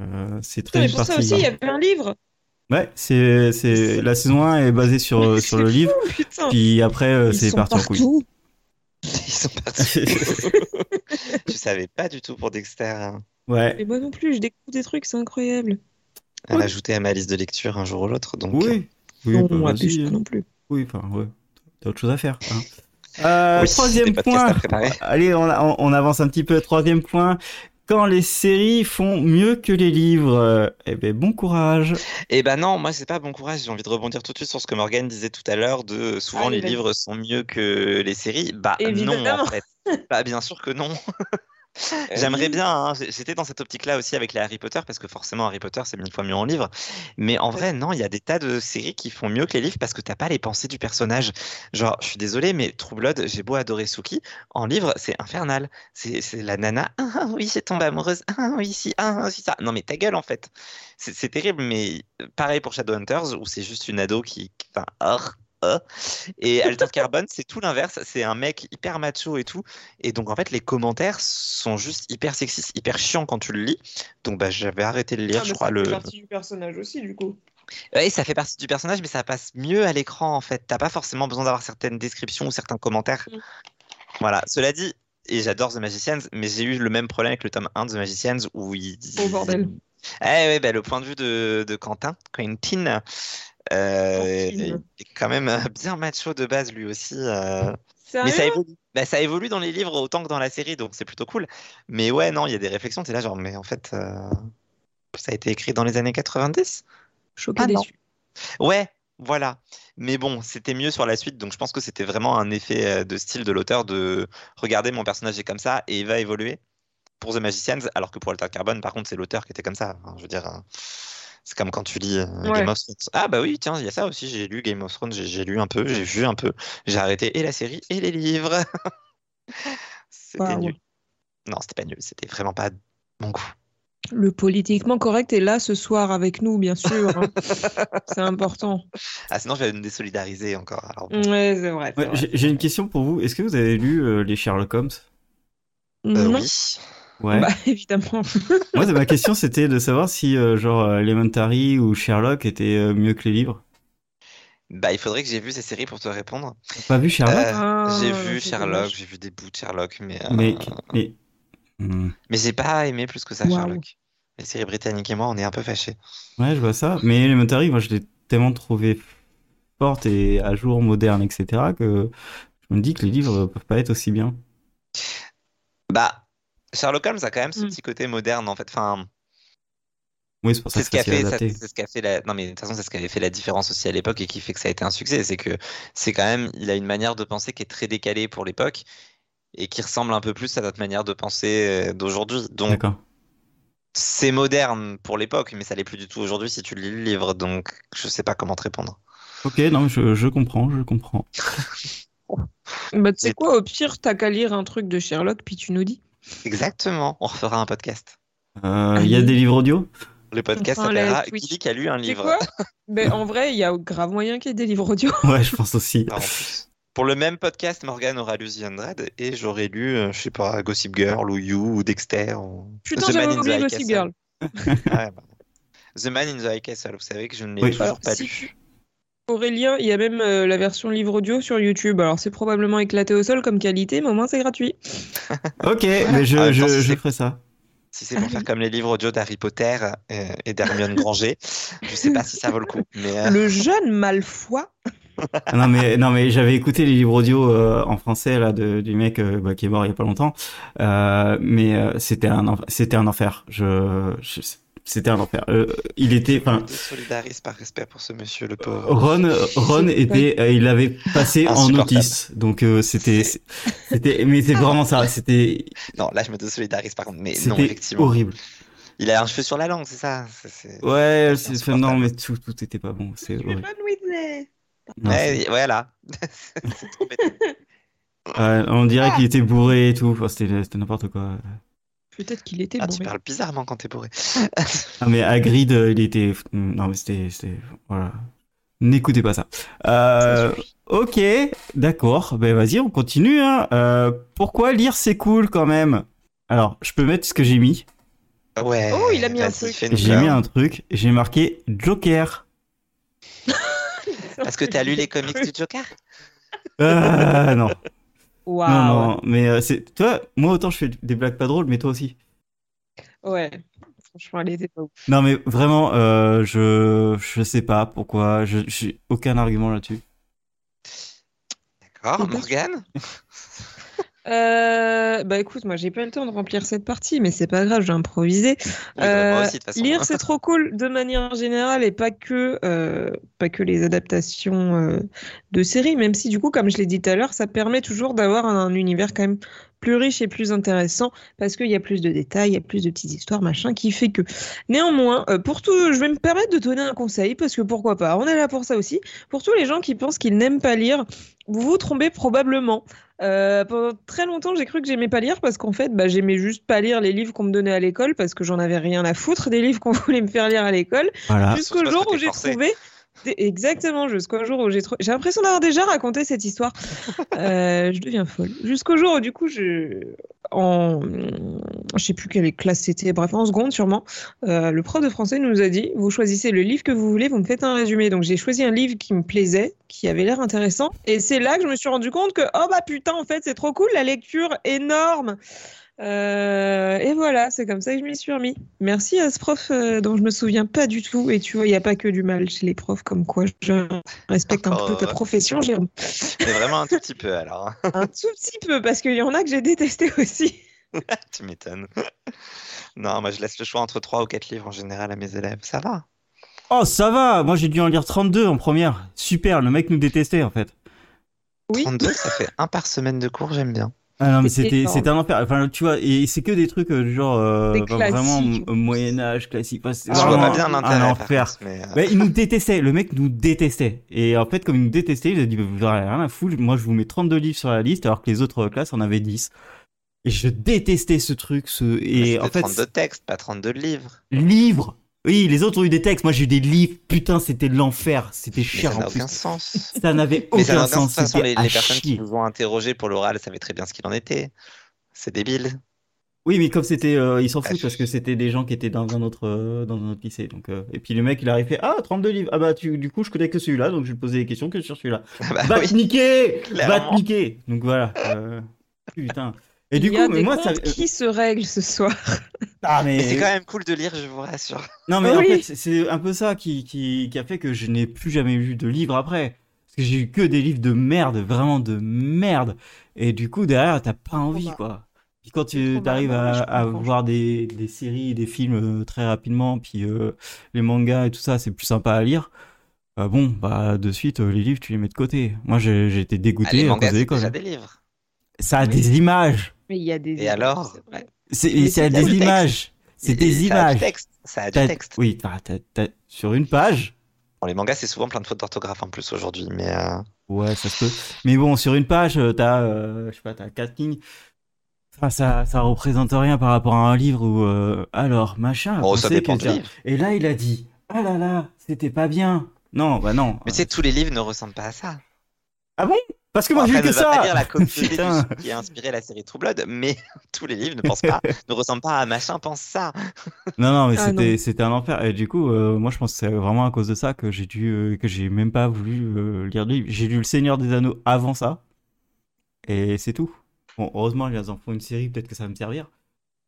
Euh, c'est Putain, très mais vite pour ça aussi, il y avait un livre. Ouais, c'est, c'est, la saison 1 est basée sur, euh, sur le livre, putain. puis après euh, Ils c'est sont parti en couille. Ils sont partis. Je savais pas du tout pour Dexter. hein. ouais, Mais moi non plus, je découvre des trucs, c'est incroyable. À l'ajouter à ma liste de lecture un jour ou l'autre. Donc, oui. Oui, non, bah, on abuse pas non plus. Oui, enfin, ouais. T'as autre chose à faire. hein. Euh, Oui, troisième point. Allez, on, on, on avance un petit peu. Troisième point. Quand les séries font mieux que les livres, eh ben bon courage. Eh ben non, moi c'est pas bon courage. J'ai envie de rebondir tout de suite sur ce que Morgane disait tout à l'heure de souvent Allez, les livres sont mieux que les séries. Bah non Évidemment. en fait. Bah bien sûr que non. J'aimerais bien, hein, j'étais dans cette optique-là aussi avec les Harry Potter, parce que forcément Harry Potter c'est mille fois mieux en livre. Mais en vrai, non, il y a des tas de séries qui font mieux que les livres parce que t'as pas les pensées du personnage. Genre, je suis désolé, mais True Blood, j'ai beau adorer Suki, en livre c'est infernal. C'est c'est la nana, ah oui, j'ai tombé amoureuse, ah oui, si, ah oui, ça. Non mais ta gueule en fait. C'est c'est terrible, mais pareil pour Shadowhunters où c'est juste une ado qui, qui- enfin, or, Et Altered Carbone, c'est tout l'inverse. C'est un mec hyper macho et tout. Et donc, en fait, les commentaires sont juste hyper sexistes, hyper chiants quand tu le lis. Donc, bah, j'avais arrêté de lire, Ah, je crois. ça Le... fait partie du personnage aussi, du coup. Ouais, ça fait partie du personnage, mais ça passe mieux à l'écran, en fait. T'as pas forcément besoin d'avoir certaines descriptions ou certains commentaires. Mm. Voilà. Cela dit, et j'adore The Magicians, mais j'ai eu le même problème avec le tome 1 de The Magicians où il. Oh, bordel. Eh ouais, bah, le point de vue de, de Quentin, Quentin. Il est quand même euh, bien macho de base lui aussi. euh. Mais ça évolue. Bah, ça évolue dans les livres autant que dans la série, donc c'est plutôt cool. Mais ouais, non, il y a des réflexions, t'es là genre, mais en fait, euh, ça a été écrit dans les années 90. Choqué Ah, déçu. Ouais, voilà. Mais bon, c'était mieux sur la suite, donc je pense que c'était vraiment un effet euh, de style de l'auteur de regarder mon personnage est comme ça et il va évoluer pour The Magicians, alors que pour Altered Carbone, par contre, c'est l'auteur qui était comme ça. Je veux dire, euh, c'est comme quand tu lis euh, Ouais. Game of Thrones. Ah bah oui, tiens, il y a ça aussi, j'ai lu Game of Thrones, j'ai lu un peu, j'ai vu un peu, j'ai arrêté et la série et les livres. C'était nul. Non, c'était pas nul, c'était vraiment pas mon goût. Le politiquement correct est là ce soir avec nous, bien sûr. hein. c'est important. Ah, sinon, je vais me désolidariser encore. Alors. Ouais, c'est vrai. c'est Ouais, vrai. j'ai j'ai une question pour vous. Est-ce que vous avez lu euh, les Sherlock Holmes? Euh, non, oui. Ouais. bah évidemment. Moi, ma question, c'était de savoir si, euh, genre, euh, Elementary ou Sherlock étaient euh, mieux que les livres. Bah, il faudrait que j'ai vu ces séries pour te répondre. T'as Pas vu Sherlock Euh, Ah, j'ai vu Sherlock, j'ai vu des bouts de Sherlock, mais, euh, Mais, mais... Hmm. mais j'ai pas aimé plus que ça. Sherlock. Les séries britanniques et moi, on est un peu fâchés. Ouais, je vois ça. Mais Elementary, moi, je l'ai tellement trouvé forte et à jour, moderne, etc., que je me dis que les livres peuvent pas être aussi bien. Bah, Sherlock Holmes a quand même ce Mm. petit côté moderne en fait. Enfin, Oui, c'est pour ça c'est que ce qui a c'est facile à fait, ça- adapter. c'est ce qui a fait la. Non mais de toute façon, c'est ce qui avait fait la différence aussi à l'époque et qui fait que ça a été un succès. C'est que c'est quand même, il a une manière de penser qui est très décalée pour l'époque et qui ressemble un peu plus à notre manière de penser euh, d'aujourd'hui. Donc D'accord. c'est moderne pour l'époque, mais ça l'est plus du tout aujourd'hui si tu lis le livre. Donc je sais pas comment te répondre. Ok, non, je, je comprends, je comprends. Bah, tu sais quoi, au pire, t'as qu'à lire un truc de Sherlock, puis tu nous dis. Exactement. On refera un podcast. Euh, Il y a des livres audio? Le podcast s'appellera. Guilic a lu un livre. quoi? Ben, En vrai, il y a grave moyen qu'il y ait des livres audio. Ouais, je pense aussi. Pour le même podcast, Morgan aura lu The Undead et j'aurais lu, euh, je sais pas, Gossip Girl ou You ou Dexter ou Putain, The Man j'avais in the oublié Gossip Castle. Girl. Ouais, bah. The Man in the High Castle, vous savez que je ne l'ai Oui. toujours Alors, pas si lu. Aurélien, il y a même euh, la version livre audio sur YouTube. Alors, c'est probablement éclaté au sol comme qualité, mais au moins, c'est gratuit. Ok, mais je, si c'est- ferai ça. Si c'est pour faire comme les livres audio d'Harry Potter euh, et d'Hermione Granger, je sais pas si ça vaut le coup. Mais euh, Le jeune Malfoy. Ah Non mais non mais j'avais écouté les livres audio euh, en français là de, du mec euh, bah, qui est mort il y a pas longtemps, Euh, mais euh, c'était un c'était un enfer. Je, je- c'était un enfer. Euh, il était je enfin me désolidarise par respect pour ce monsieur, le pauvre. Ron Ron C'est était euh, il avait passé en notice donc euh, c'était c'était mais c'est vraiment ça c'était Non, là je me désolidarise par contre, mais non, effectivement. horrible. Il a un cheveu sur la langue, c'est ça Ouais enfin, non mais tout tout était pas bon c'est horrible. Non, c'est- Ouais, voilà. trop on dirait qu'il était bourré et tout. Enfin, c'était c'était n'importe quoi. Peut-être qu'il était Ah, tu bourré. parles bizarrement quand t'es bourré. Ah mais Hagrid, euh, il était... Non mais c'était... c'était- Voilà. N'écoutez pas ça. Euh, ok, d'accord. Ben vas-y, on continue. Hein. Euh, pourquoi lire c'est cool quand même? Alors, je peux mettre ce que j'ai mis. Ouais. Oh, il a mis un truc. J'ai mis un truc. J'ai marqué Joker. Parce que t'as lu les comics du Joker? Ah non. Waouh. Non, non. Mais euh, c'est... Toi, moi autant je fais des blagues pas drôles, mais toi aussi. Ouais. Franchement, elle était pas ouf. Non mais vraiment, euh, je... Je sais pas pourquoi. Je... J'ai aucun argument là-dessus. D'accord, Morgane? Euh, bah écoute, moi j'ai pas le temps de remplir cette partie, mais c'est pas grave, j'ai improvisé. Oui, bah, Euh, aussi, lire c'est trop cool de manière générale et pas que euh, pas que les adaptations euh, de séries, même si du coup, comme je l'ai dit tout à l'heure, ça permet toujours d'avoir un, un univers quand même plus riche et plus intéressant parce qu'il y a plus de détails, il y a plus de petites histoires, machin, qui fait que. Néanmoins, pour tout, je vais me permettre de donner un conseil parce que pourquoi pas, on est là pour ça aussi. Pour tous les gens qui pensent qu'ils n'aiment pas lire, vous vous trompez probablement. Euh, pendant très longtemps, j'ai cru que j'aimais pas lire parce qu'en fait, bah, j'aimais juste pas lire les livres qu'on me donnait à l'école parce que j'en avais rien à foutre des livres qu'on voulait me faire lire à l'école. Voilà. Jusqu'au jour où j'ai trouvé. Exactement, jusqu'au jour où j'ai. J'ai l'impression d'avoir déjà raconté cette histoire. Euh, je deviens folle. Jusqu'au jour où, du coup, je. En. Je sais plus quelle classe c'était, bref, en seconde sûrement. euh, le prof de français nous a dit Vous choisissez le livre que vous voulez, vous me faites un résumé. Donc j'ai choisi un livre qui me plaisait, qui avait l'air intéressant. Et c'est là que je me suis rendu compte que, oh bah putain, en fait, c'est trop cool, la lecture énorme. Euh, et voilà, c'est comme ça que je m'y suis remis. Merci à ce prof euh, dont je me souviens pas du tout. Et tu vois, il n'y a pas que du mal chez les profs, comme quoi je respecte un peu ta Oh. profession, Jérôme. Mais vraiment un tout petit peu alors. Un tout petit peu, parce qu'il y en a que j'ai détesté aussi. tu m'étonnes. Non, moi je laisse le choix entre 3 ou 4 livres en général à mes élèves. Ça va. Oh, ça va. Moi, j'ai dû en lire 32 en première. Super. Le mec nous détestait, en fait. Oui. 32, ça fait un par semaine de cours, j'aime bien. Ah non, mais C'était c'était, un enfer. Enfin, tu vois, et c'est que des trucs euh, du genre, euh, Des vraiment euh, Moyen-Âge, classique. Enfin, c'est je vois vraiment pas bien un l'intérêt. par enfer. mais, euh, Ouais, il nous détestait, le mec nous détestait. Et en fait, comme il nous détestait, il a dit, bah, vous aurez rien à foutre, moi je vous mets 32 livres sur la liste, alors que les autres classes en avaient 10. Et je détestais ce truc, ce... Et c'était en fait, 32 textes, pas 32 livres. livres Oui, les autres ont eu des textes, moi j'ai eu des livres, putain, c'était de l'enfer, c'était Mais cher ça en n'a aucun sens. Ça n'avait Mais ça n'a aucun sens, sens. De toute façon, c'était les, personnes qui vous ont interrogé pour l'oral savaient très bien ce qu'il en était. C'est débile. Oui, mais comme c'était, euh, ils s'en Ah, foutent parce que c'était des gens qui étaient dans un autre, euh, dans un autre lycée. Donc, euh, et puis le mec, il arrive fait, ah, 32 livres. Ah bah, tu, du coup, je connais que celui-là, donc je vais te poser des questions que sur celui-là. bah Va oui. te niquer, va te niquer. Donc voilà. Putain. Et du Il y coup, a mais des moi, ça. qui se règlent ce soir. Ah mais. Mais c'est quand même cool de lire, je vous rassure. Non mais Oui. en fait, c'est- un peu ça qui, qui, qui a fait que je n'ai plus jamais lu de livres après. Parce que j'ai eu que des livres de merde, vraiment de merde. Et du coup, derrière, t'as pas envie, bah. quoi. Puis quand tu arrives à, à voir des, des séries, des films euh, très rapidement, puis euh, les mangas et tout ça, c'est plus sympa à lire. euh, bon, bah de suite, euh, les livres, tu les mets de côté. Moi, j'ai j'ai été Ah, dégoûté les à mangas, cause de l'école. déjà des livres. Ça a Oui. des images. Mais il y a des. Et alors c'est. C'est c'est c'est des images. C'est des et Ça a du images. texte. Ça a du texte. Oui, sur une page. Bon, les mangas, c'est souvent plein de fautes d'orthographe en plus aujourd'hui, mais euh, Ouais, ça se peut. Mais bon, sur une page, euh, t'as, euh, je sais pas, t'as quatre lignes. Enfin, ça, ça représente rien par rapport à un livre où, euh, alors, machin. bon, ça dépend du livre. Et là, il a dit, ah là là, c'était pas bien. Non, bah non. Mais tu sais, tous les livres ne ressemblent pas à ça. Parce que moi, j'ai que ça. pas lire la Putain. Vénus qui a inspiré la série True Blood, mais tous les livres ne pensent pas, ne ressemblent pas à machin pense ça. Non, non, mais Ah, c'était, un enfer. Et du coup, euh, moi, je pense que c'est vraiment à cause de ça que j'ai dû, euh, que j'ai même pas voulu euh, lire de livre. J'ai lu Le Seigneur des Anneaux avant ça. Et c'est tout. Bon, heureusement, ils en font une série, peut-être que ça va me servir.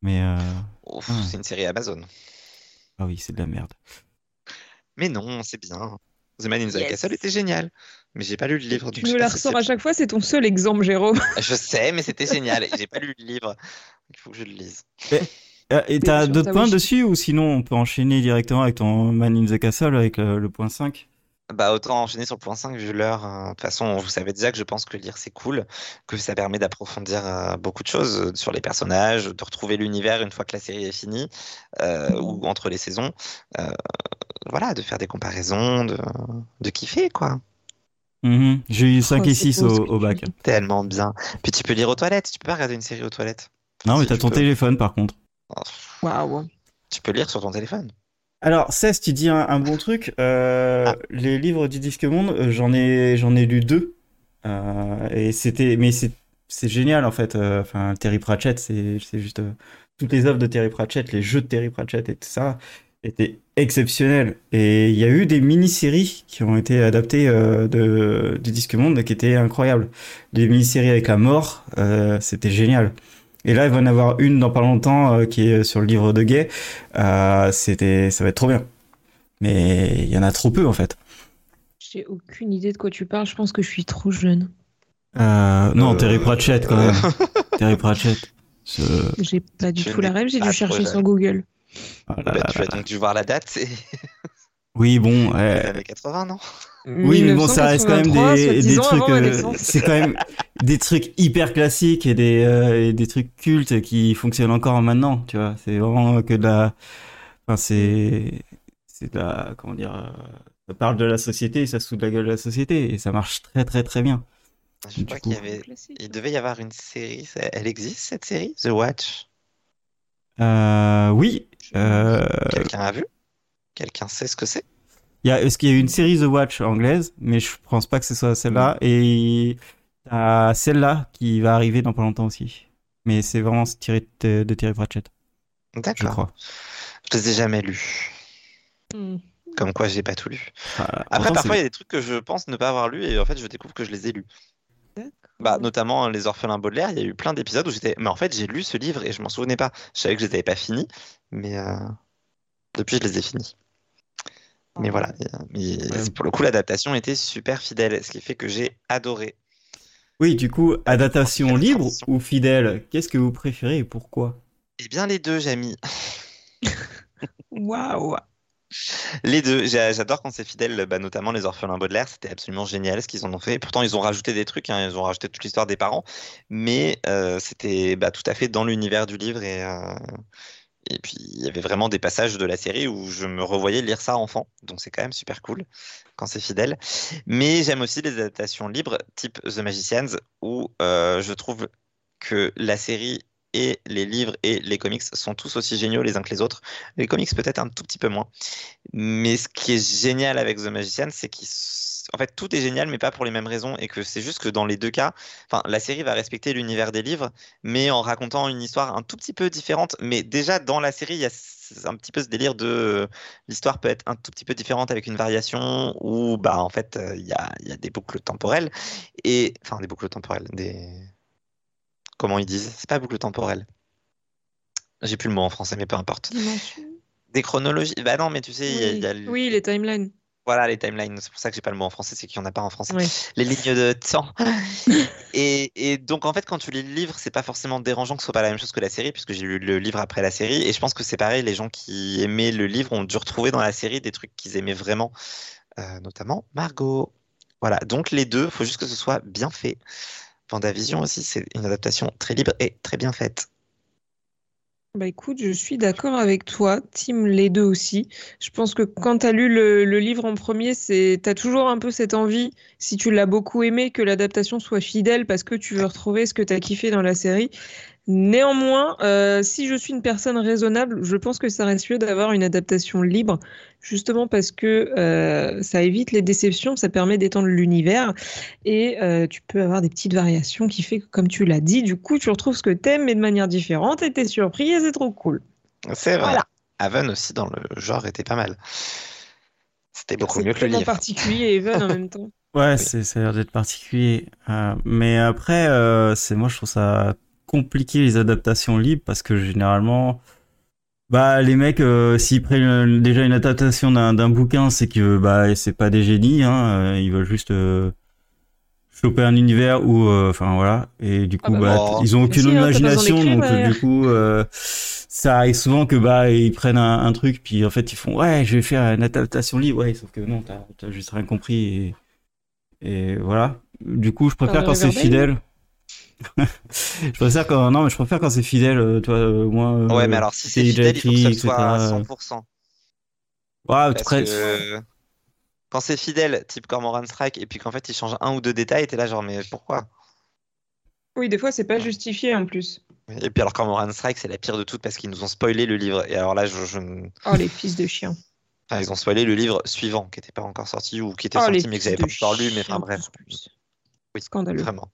Mais, euh, Ouf, Ah. c'est une série Amazon. ah oui, c'est de la merde. Mais non, c'est bien. The Man in the Yes. Castle était génial. Mais j'ai pas lu le livre. Tu sais la ressors à chaque fois, c'est ton seul exemple, Jérôme. Je sais, mais c'était génial. J'ai pas lu le livre. Il faut que je le lise. Euh, Et t'as d'autres points wish. dessus ou sinon on peut enchaîner directement avec ton Man in the Castle avec le, le point 5 Bah, autant enchaîner sur le point 5 vu l'heure. hein. De toute façon, vous savez déjà que je pense que lire c'est cool, que ça permet d'approfondir euh, beaucoup de choses euh, sur les personnages, de retrouver l'univers une fois que la série est finie euh, ou entre les saisons. Euh, voilà, de faire des comparaisons, de, de kiffer quoi. Mhm. J'ai eu 5 Oh, et c'est 6 beau ce au, bac. Tellement bien. Puis tu peux lire aux toilettes. Tu peux pas regarder une série aux toilettes. Non, mais Si, t'as ton peux. téléphone par contre. Oh, Waouh. Tu peux lire sur ton téléphone. Alors, Cess, tu dis un, un bon truc. Euh, Ah. Les livres du Disque Monde, euh, j'en ai, j'en ai lu deux. Euh, et c'était, mais c'est, c'est génial en fait. Euh, Enfin, Terry Pratchett, c'est, c'est juste euh, toutes les œuvres de Terry Pratchett, les jeux de Terry Pratchett et tout ça étaient exceptionnels. Et il y a eu des mini-séries qui ont été adaptées euh, de, du Disque Monde qui étaient incroyables. Des mini-séries avec la mort, euh, c'était génial. Et là, il va en avoir une dans pas longtemps euh, qui est sur le livre de Gay. Euh, c'était, ça va être trop bien. Mais il y en a trop peu en fait. J'ai aucune idée de quoi tu parles. Je pense que je suis trop jeune. Euh, non, Euh, Terry Pratchett quand même. Terry Pratchett. Ce- J'ai pas du tout la rêve, j'ai dû chercher sur Google. Ah là Bah, là tu là donc dû voir la date, Oui, bon, euh, années 80, non? Oui, mais bon, ça reste quand même 1983, des, des trucs. euh, c'est quand même des trucs hyper classiques et des, euh, et des trucs cultes qui fonctionnent encore maintenant, tu vois. C'est vraiment que de la. Enfin, c'est. C'est de la. Comment dire. euh, Ça parle de la société, ça se fout de la gueule de la société et ça marche très très très bien. Je Du crois qu'il y avait... Il devait y avoir une série, elle existe cette série? The Watch? Euh, oui. Euh, Quelqu'un a vu? Quelqu'un sait ce que c'est? Il y a, est-ce qu'il y a une série The Watch anglaise, mais je pense pas que ce soit celle-là. Et t'as celle-là qui va arriver dans pas longtemps aussi. Mais c'est vraiment tiré de, de Terry Pratchett, je D'accord. crois. Je les ai jamais lus. Hmm. Comme quoi, j'ai pas tout lu. Voilà. Après, Pourtant, parfois, il y a des trucs que je pense ne pas avoir lus et en fait, je découvre que je les ai lus. Bah, notamment Les Orphelins Baudelaire, il y a eu plein d'épisodes où j'étais. Mais en fait, j'ai lu ce livre et je m'en souvenais pas. Je savais que je les avais pas finis, mais euh, depuis, je les ai finis. Mais voilà. Euh, mais Ouais. pour le coup, l'adaptation était super fidèle, ce qui fait que j'ai adoré. Oui, du coup, adaptation libre ou fidèle Qu'est-ce que vous préférez et pourquoi? Eh bien, les deux, Jamy. Waouh. Les deux, J'a- j'adore quand c'est fidèle, bah, notamment les orphelins Baudelaire, c'était absolument génial ce qu'ils en ont fait. Pourtant, ils ont rajouté des trucs, hein, ils ont rajouté toute l'histoire des parents, mais euh, c'était bah, tout à fait dans l'univers du livre et, euh, et puis il y avait vraiment des passages de la série où je me revoyais lire ça enfant, donc c'est quand même super cool quand c'est fidèle. Mais j'aime aussi les adaptations libres, type The Magicians, où euh, je trouve que la série et les livres et les comics sont tous aussi géniaux les uns que les autres. Les comics peut-être un tout petit peu moins. Mais ce qui est génial avec The Magician, c'est qu'en fait tout est génial, mais pas pour les mêmes raisons, et que c'est juste que dans les deux cas, la série va respecter l'univers des livres, mais en racontant une histoire un tout petit peu différente. Mais déjà dans la série, il y a un petit peu ce délire de euh, l'histoire peut être un tout petit peu différente avec une variation où bah en fait euh, il y a, il y a des boucles temporelles et enfin des boucles temporelles, des comment ils disent, c'est pas boucle temporelle. J'ai plus le mot en français, mais peu importe. Dimension. Des chronologies. Bah non, mais tu sais, il y a- il y a, Oui. oui, les timelines. voilà les timelines. C'est pour ça que j'ai pas le mot en français, c'est qu'il y en a pas en français. Les lignes de temps. et, et donc en fait, quand tu lis le livre, c'est pas forcément dérangeant que ce soit pas la même chose que la série, puisque j'ai lu le livre après la série. Et je pense que c'est pareil, les gens qui aimaient le livre ont dû retrouver dans la série des trucs qu'ils aimaient vraiment, euh, notamment Margot. Voilà, donc les deux, faut juste que ce soit bien fait. Vendavision aussi, c'est une adaptation très libre et très bien faite. Bah écoute, je suis d'accord avec toi, Tim, les deux aussi. Je pense que quand tu as lu le, livre en premier, c'est, tu as toujours un peu cette envie, si tu l'as beaucoup aimé, que l'adaptation soit fidèle parce que tu veux retrouver ce que tu as kiffé dans la série. Néanmoins, euh, si je suis une personne raisonnable, je pense que ça reste mieux d'avoir une adaptation libre, justement parce que euh, ça évite les déceptions, ça permet d'étendre l'univers et euh, tu peux avoir des petites variations qui fait que, comme tu l'as dit, du coup, tu retrouves ce que t'aimes mais de manière différente et t'es surpris et c'est trop cool. C'est vrai. Voilà. Haven aussi, dans le genre, était pas mal. C'était beaucoup mieux que le livre. particulier et Even en même temps. Ouais, c'est, ça a l'air d'être particulier. Euh, mais après, euh, c'est moi, je trouve ça compliqué les adaptations libres parce que généralement, bah, les mecs, euh, s'ils prennent euh, déjà une adaptation d'un, d'un bouquin, c'est que bah, c'est pas des génies, hein, euh, ils veulent juste euh, choper un univers où, enfin voilà, et du coup, Ah bah bah, bon. ils ont aucune Si, hein, imagination, donc du coup, ça arrive souvent que bah, ils prennent un, un truc, puis en fait, ils font ouais, je vais faire une adaptation libre, ouais, sauf que non, t'as, t'as juste rien compris et et voilà. Du coup, je préfère quand c'est fidèle. Je préfère quand non, mais je préfère quand c'est fidèle. euh, Tu vois, euh, moi. euh, Ouais, mais alors si c'est fidèle, il faut que ça écrit, soit à etc. 100%. Ouais, Parce après, que quand c'est fidèle, type Cormoran Strike, et puis qu'en fait il change un ou deux détails, t'es là genre, mais pourquoi? Oui, des fois, c'est pas justifié en plus. Et puis alors Cormoran Strike, c'est la pire de toutes parce qu'ils nous ont spoilé le livre. Et alors là, je, Oh, les fils de chiens. enfin, ils ont spoilé le livre suivant, qui n'était pas encore sorti ou qui était Oh, sorti mais que j'avais pas encore lu. Mais enfin bref, oui, Scandaleux. vraiment.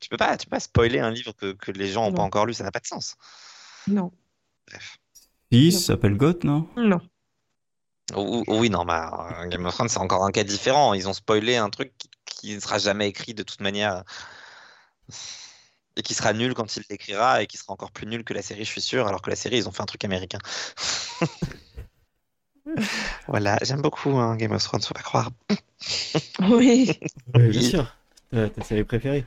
Tu peux pas, tu peux pas spoiler un livre que, que les gens n'ont pas encore lu, ça n'a pas de sens. Non, Bref. si, ça s'appelle Goth, non? Non. Ou- ou- Oui, non, mais euh, Game of Thrones, c'est encore un cas différent. Ils ont spoilé un truc qui, qui ne sera jamais écrit de toute manière. Et qui sera nul quand il l'écrira et qui sera encore plus nul que la série, je suis sûr, alors que la série, ils ont fait un truc américain. Voilà, j'aime beaucoup hein, Game of Thrones, faut pas croire. Oui. Oui, bien sûr. Euh, Ta série préférée.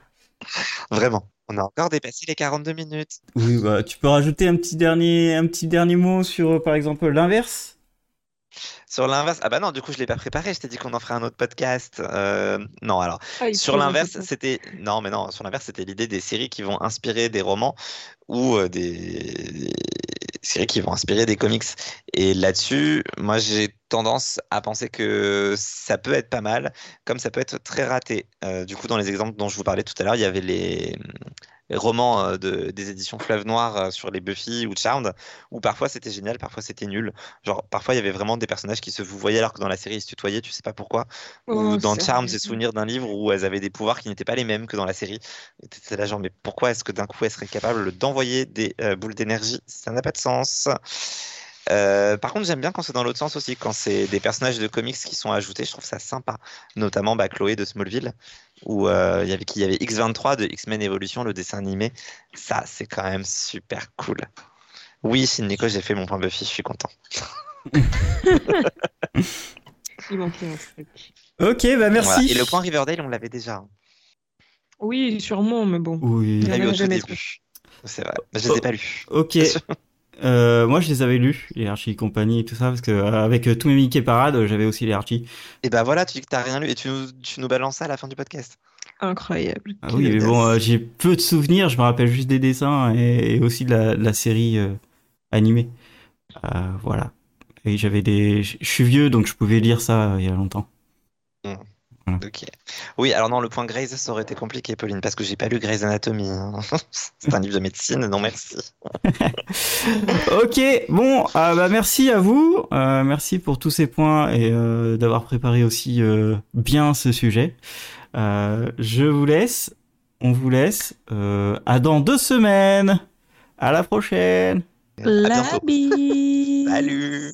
Vraiment. On a encore dépassé les 42 minutes. Oui, bah, tu peux rajouter un petit dernier, un petit dernier mot sur, euh, par exemple, l'inverse? Sur l'inverse, ah bah non, du coup, je l'ai pas préparé. Je t'ai dit qu'on en ferait un autre podcast. Euh, non, alors. Ah, Sur l'inverse, c'était non, mais non. Sur l'inverse, c'était l'idée des séries qui vont inspirer des romans ou euh, des... qui vont inspirer des comics. Et là-dessus, moi, j'ai tendance à penser que ça peut être pas mal, comme ça peut être très raté. Euh, du coup, dans les exemples dont je vous parlais tout à l'heure, il y avait les romans euh, de, des éditions Fleuve Noir euh, sur les Buffy ou Charmed, où parfois c'était génial, parfois c'était nul. Genre, parfois il y avait vraiment des personnages qui se vous voyaient alors que dans la série ils se tutoyaient, tu sais pas pourquoi. Ou Oh, dans Charmed, j'ai souvenir d'un livre où elles avaient des pouvoirs qui n'étaient pas les mêmes que dans la série. Et t'étais là genre, mais pourquoi est-ce que d'un coup elles seraient capables d'envoyer des euh, boules d'énergie? Ça n'a pas de sens. Euh, par contre, j'aime bien quand c'est dans l'autre sens aussi, quand c'est des personnages de comics qui sont ajoutés, je trouve ça sympa. Notamment bah, Chloé de Smallville, où euh, il y avait? Il y avait X23 de X-Men Evolution, le dessin animé. Ça, c'est quand même super cool. Oui, Nico, j'ai fait mon point Buffy, je suis content. Il manquait un truc. Ok, bah merci. Voilà. Et le point Riverdale, on l'avait déjà. hein. Oui, sûrement, mais bon. Oui. Il l'a On eu au tout début. C'est vrai. Je les ai pas lus. Ok. Euh, moi, je les avais lus, les Archie et compagnie et tout ça, parce que euh, avec euh, tous mes Mickey Parades, euh, j'avais aussi les Archie. Et bah voilà, tu dis que t'as rien lu et tu nous, tu nous balances ça à la fin du podcast. Incroyable. Ah oui, mais bon, euh, j'ai peu de souvenirs, je me rappelle juste des dessins et, et aussi de la, de la série euh, animée. Euh, voilà. Et j'avais des. Je suis vieux, donc je pouvais lire ça euh, il y a longtemps. Ok. Oui, alors non, le point Grey's, ça aurait été compliqué, Pauline, parce que j'ai pas lu Grey's Anatomy. hein. C'est un livre de médecine, non merci. ok, bon, euh, bah merci à vous, euh, merci pour tous ces points et euh, d'avoir préparé aussi euh, bien ce sujet. Euh, je vous laisse, on vous laisse. Euh, à dans deux semaines. À la prochaine. La. Salut.